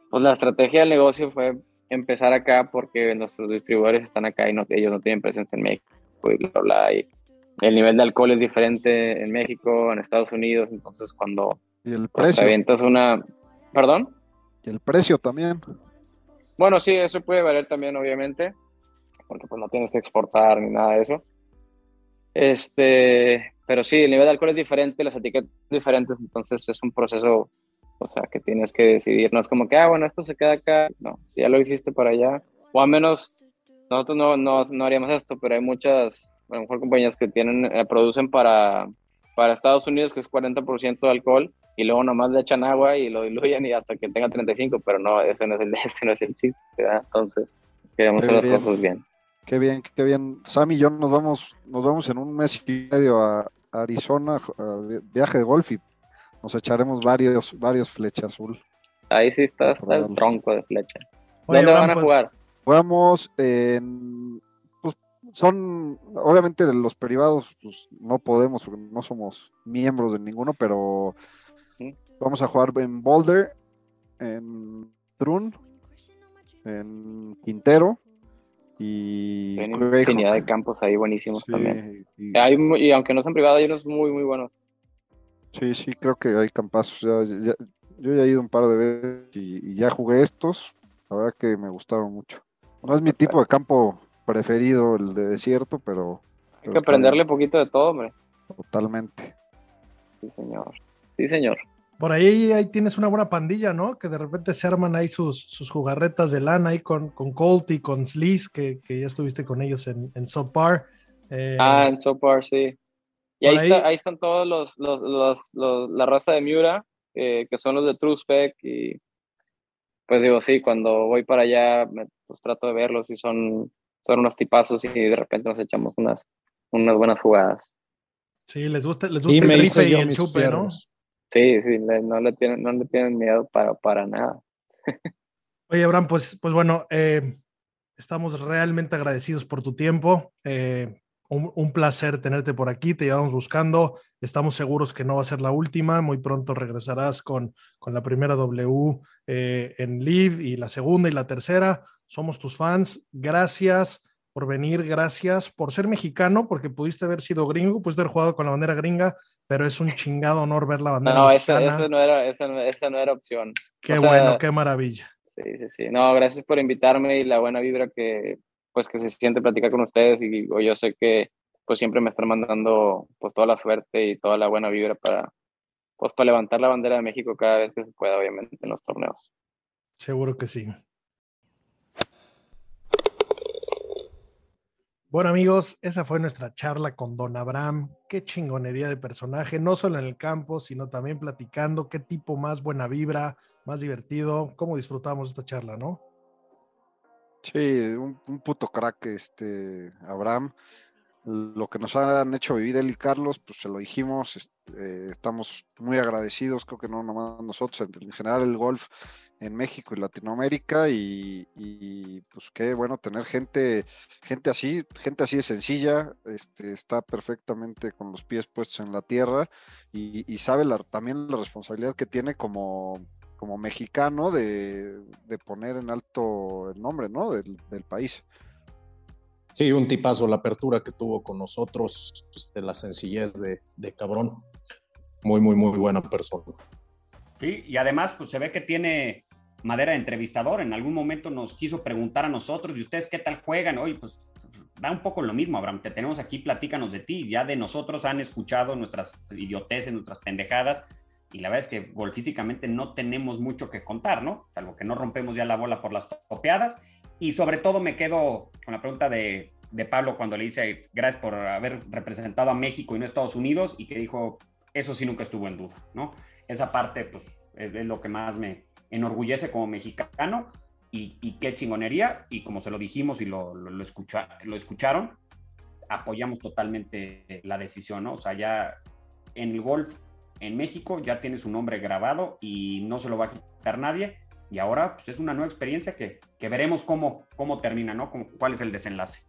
pues la estrategia del negocio fue empezar acá porque nuestros distribuidores están acá y no, ellos no tienen presencia en México. Y, bla, bla, y el nivel de alcohol es diferente en México, en Estados Unidos, entonces cuando Y el te precio, avientas una... ¿Perdón? y el precio también. Bueno, sí, eso puede valer también, obviamente, porque pues no tienes que exportar ni nada de eso. Este, pero sí, el nivel de alcohol es diferente, las etiquetas son diferentes, entonces es un proceso, o sea, que tienes que decidir. No es como que, ah, bueno, esto se queda acá. No, si ya lo hiciste para allá, o al menos nosotros no, no, no haríamos esto, pero hay muchas, a lo mejor compañías que tienen, eh, producen para, para Estados Unidos, que es 40% de alcohol, y luego nomás le echan agua y lo diluyen y hasta que tenga 35, pero no, ese no es el, (laughs) ese no es el chiste, ¿verdad? Entonces, queremos hacer las cosas bien. Qué bien, qué bien. Sam y yo nos vamos, nos vamos en un mes y medio a a Arizona, a viaje de golf y nos echaremos varios, varios flecha azul. Ahí sí está, está el tronco de flecha. Oye, ¿Dónde van a pues, jugar? Jugamos en, pues, son, obviamente los privados, pues no podemos porque no somos miembros de ninguno, pero vamos a jugar en Boulder, en Trun, en Quintero y Greyhound. infinidad de campos ahí buenísimos Sí, también. y- Hay y aunque no sean privados, hay unos muy, muy buenos. Sí, sí, creo que hay campazos. ya- yo ya he ido un par de veces y, y ya jugué estos. La verdad que me gustaron mucho. No es mi tipo de campo preferido, el de desierto, pero Hay Pero que aprenderle bien. poquito de todo, hombre. totalmente. Sí, señor. Sí, señor. Por ahí, ahí tienes una buena pandilla, ¿no? Que de repente se arman ahí sus, sus jugarretas de lana ahí con, con Colt y con Sleaze, que, que ya estuviste con ellos en, en Subpar. Eh, Ah, en Sopar, sí. Y ahí, ahí- está- ahí están todos los, los, los, los- la raza de Miura, eh, que son los de True Spec. Y pues digo, sí, cuando voy para allá, me, pues trato de verlos y son, son unos tipazos y de repente nos echamos unas, unas buenas jugadas. sí, les gusta, les Y gusta me el hice rife y el mis chupe, ¿no? Sí, sí, no, le tienen, no le tienen miedo para, para nada. (laughs) Oye, Abraham, pues, pues bueno, eh, estamos realmente agradecidos por tu tiempo. eh, un, un placer tenerte por aquí, te llevamos buscando. Estamos seguros que no va a ser la última. Muy pronto regresarás con, con la primera W eh, en Live y la segunda y la tercera. Somos tus fans. Gracias por venir, gracias por ser mexicano, porque pudiste haber sido gringo, pudiste haber jugado con la bandera gringa, pero es un chingado honor ver la bandera No, esa, esa no era, esa, no- esa no era opción. Qué o sea, bueno, qué maravilla. Sí, sí, sí. No, gracias por invitarme y la buena vibra que, pues, que se siente platicar con ustedes y yo sé que, pues, siempre me están mandando, pues, toda la suerte y toda la buena vibra para, pues, para levantar la bandera de México cada vez que se pueda, obviamente, en los torneos. Seguro que sí. Bueno amigos, esa fue nuestra charla con Don Abraham. Qué chingonería de personaje, no solo en el campo, sino también platicando. Qué tipo más buena vibra, más divertido. Cómo disfrutamos esta charla, ¿no? Sí, un, puto crack, este Abraham. Lo que nos han hecho vivir él y Carlos, pues se lo dijimos, eh, estamos muy agradecidos, creo que no nomás nosotros, en, general el golf en México y Latinoamérica y, pues qué bueno tener gente, gente así, gente así de sencilla, este, está perfectamente con los pies puestos en la tierra y, sabe también la responsabilidad que tiene como, como mexicano de, poner en alto el nombre ¿no? del, del país. Sí, un tipazo la apertura que tuvo con nosotros, pues, de la sencillez de, de, cabrón. Muy, muy, muy buena persona. Sí, y además, pues se ve que tiene madera de entrevistador. En algún momento nos quiso preguntar a nosotros, ¿y ustedes qué tal juegan? Oye, pues da un poco lo mismo, Abraham. Te tenemos aquí, platícanos de ti. Ya de nosotros han escuchado nuestras idioteces, nuestras pendejadas. Y la verdad es que golfísticamente no tenemos mucho que contar, ¿no? Salvo que no rompemos ya la bola por las topeadas y sobre todo me quedo con la pregunta de, Pablo cuando le dice gracias por haber representado a México y no a Estados Unidos y que dijo, eso sí nunca estuvo en duda, ¿no? Esa parte, pues, es, lo que más me enorgullece como mexicano y, qué chingonería. Y como se lo dijimos y lo, lo, lo escucharon, apoyamos totalmente la decisión, ¿no? O sea, ya en el golf en México ya tiene su nombre grabado y no se lo va a quitar nadie y ahora pues, es una nueva experiencia que, veremos cómo, cómo termina, ¿no? cuál es el desenlace.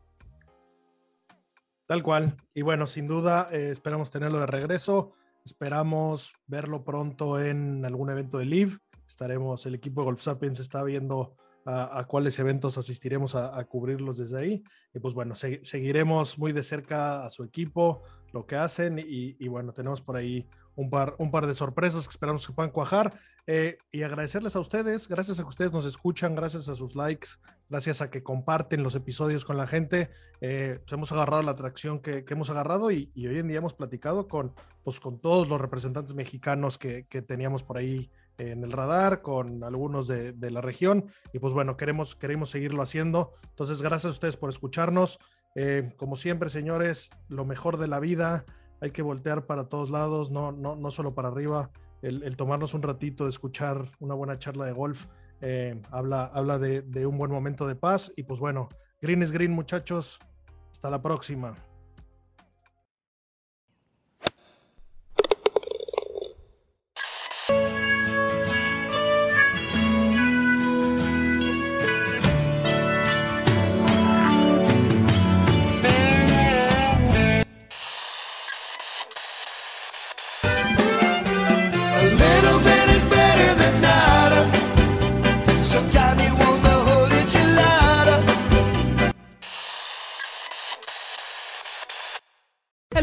Tal cual. Y bueno, sin duda, eh, esperamos tenerlo de regreso. Esperamos verlo pronto en algún evento de Live. Estaremos, el equipo de Golf Sapiens está viendo a, cuáles eventos asistiremos a, cubrirlos desde ahí. Y pues bueno, seguiremos muy de cerca a su equipo, lo que hacen. Y, y, bueno, tenemos por ahí un par, un par de sorpresas que esperamos que puedan cuajar. Eh, y agradecerles a ustedes, gracias a que ustedes nos escuchan, gracias a sus likes, gracias a que comparten los episodios con la gente. Eh, pues hemos agarrado la atracción que, hemos agarrado y, hoy en día hemos platicado con, pues, con todos los representantes mexicanos que, teníamos por ahí en el radar, con algunos de, la región. Y pues bueno, queremos, queremos seguirlo haciendo. Entonces, gracias a ustedes por escucharnos. Eh, como siempre, señores, lo mejor de la vida hay que voltear para todos lados, no, no, no solo para arriba. El, tomarnos un ratito de escuchar una buena charla de golf eh, habla, habla de, de un buen momento de paz. Y pues bueno, green is green, muchachos. Hasta la próxima.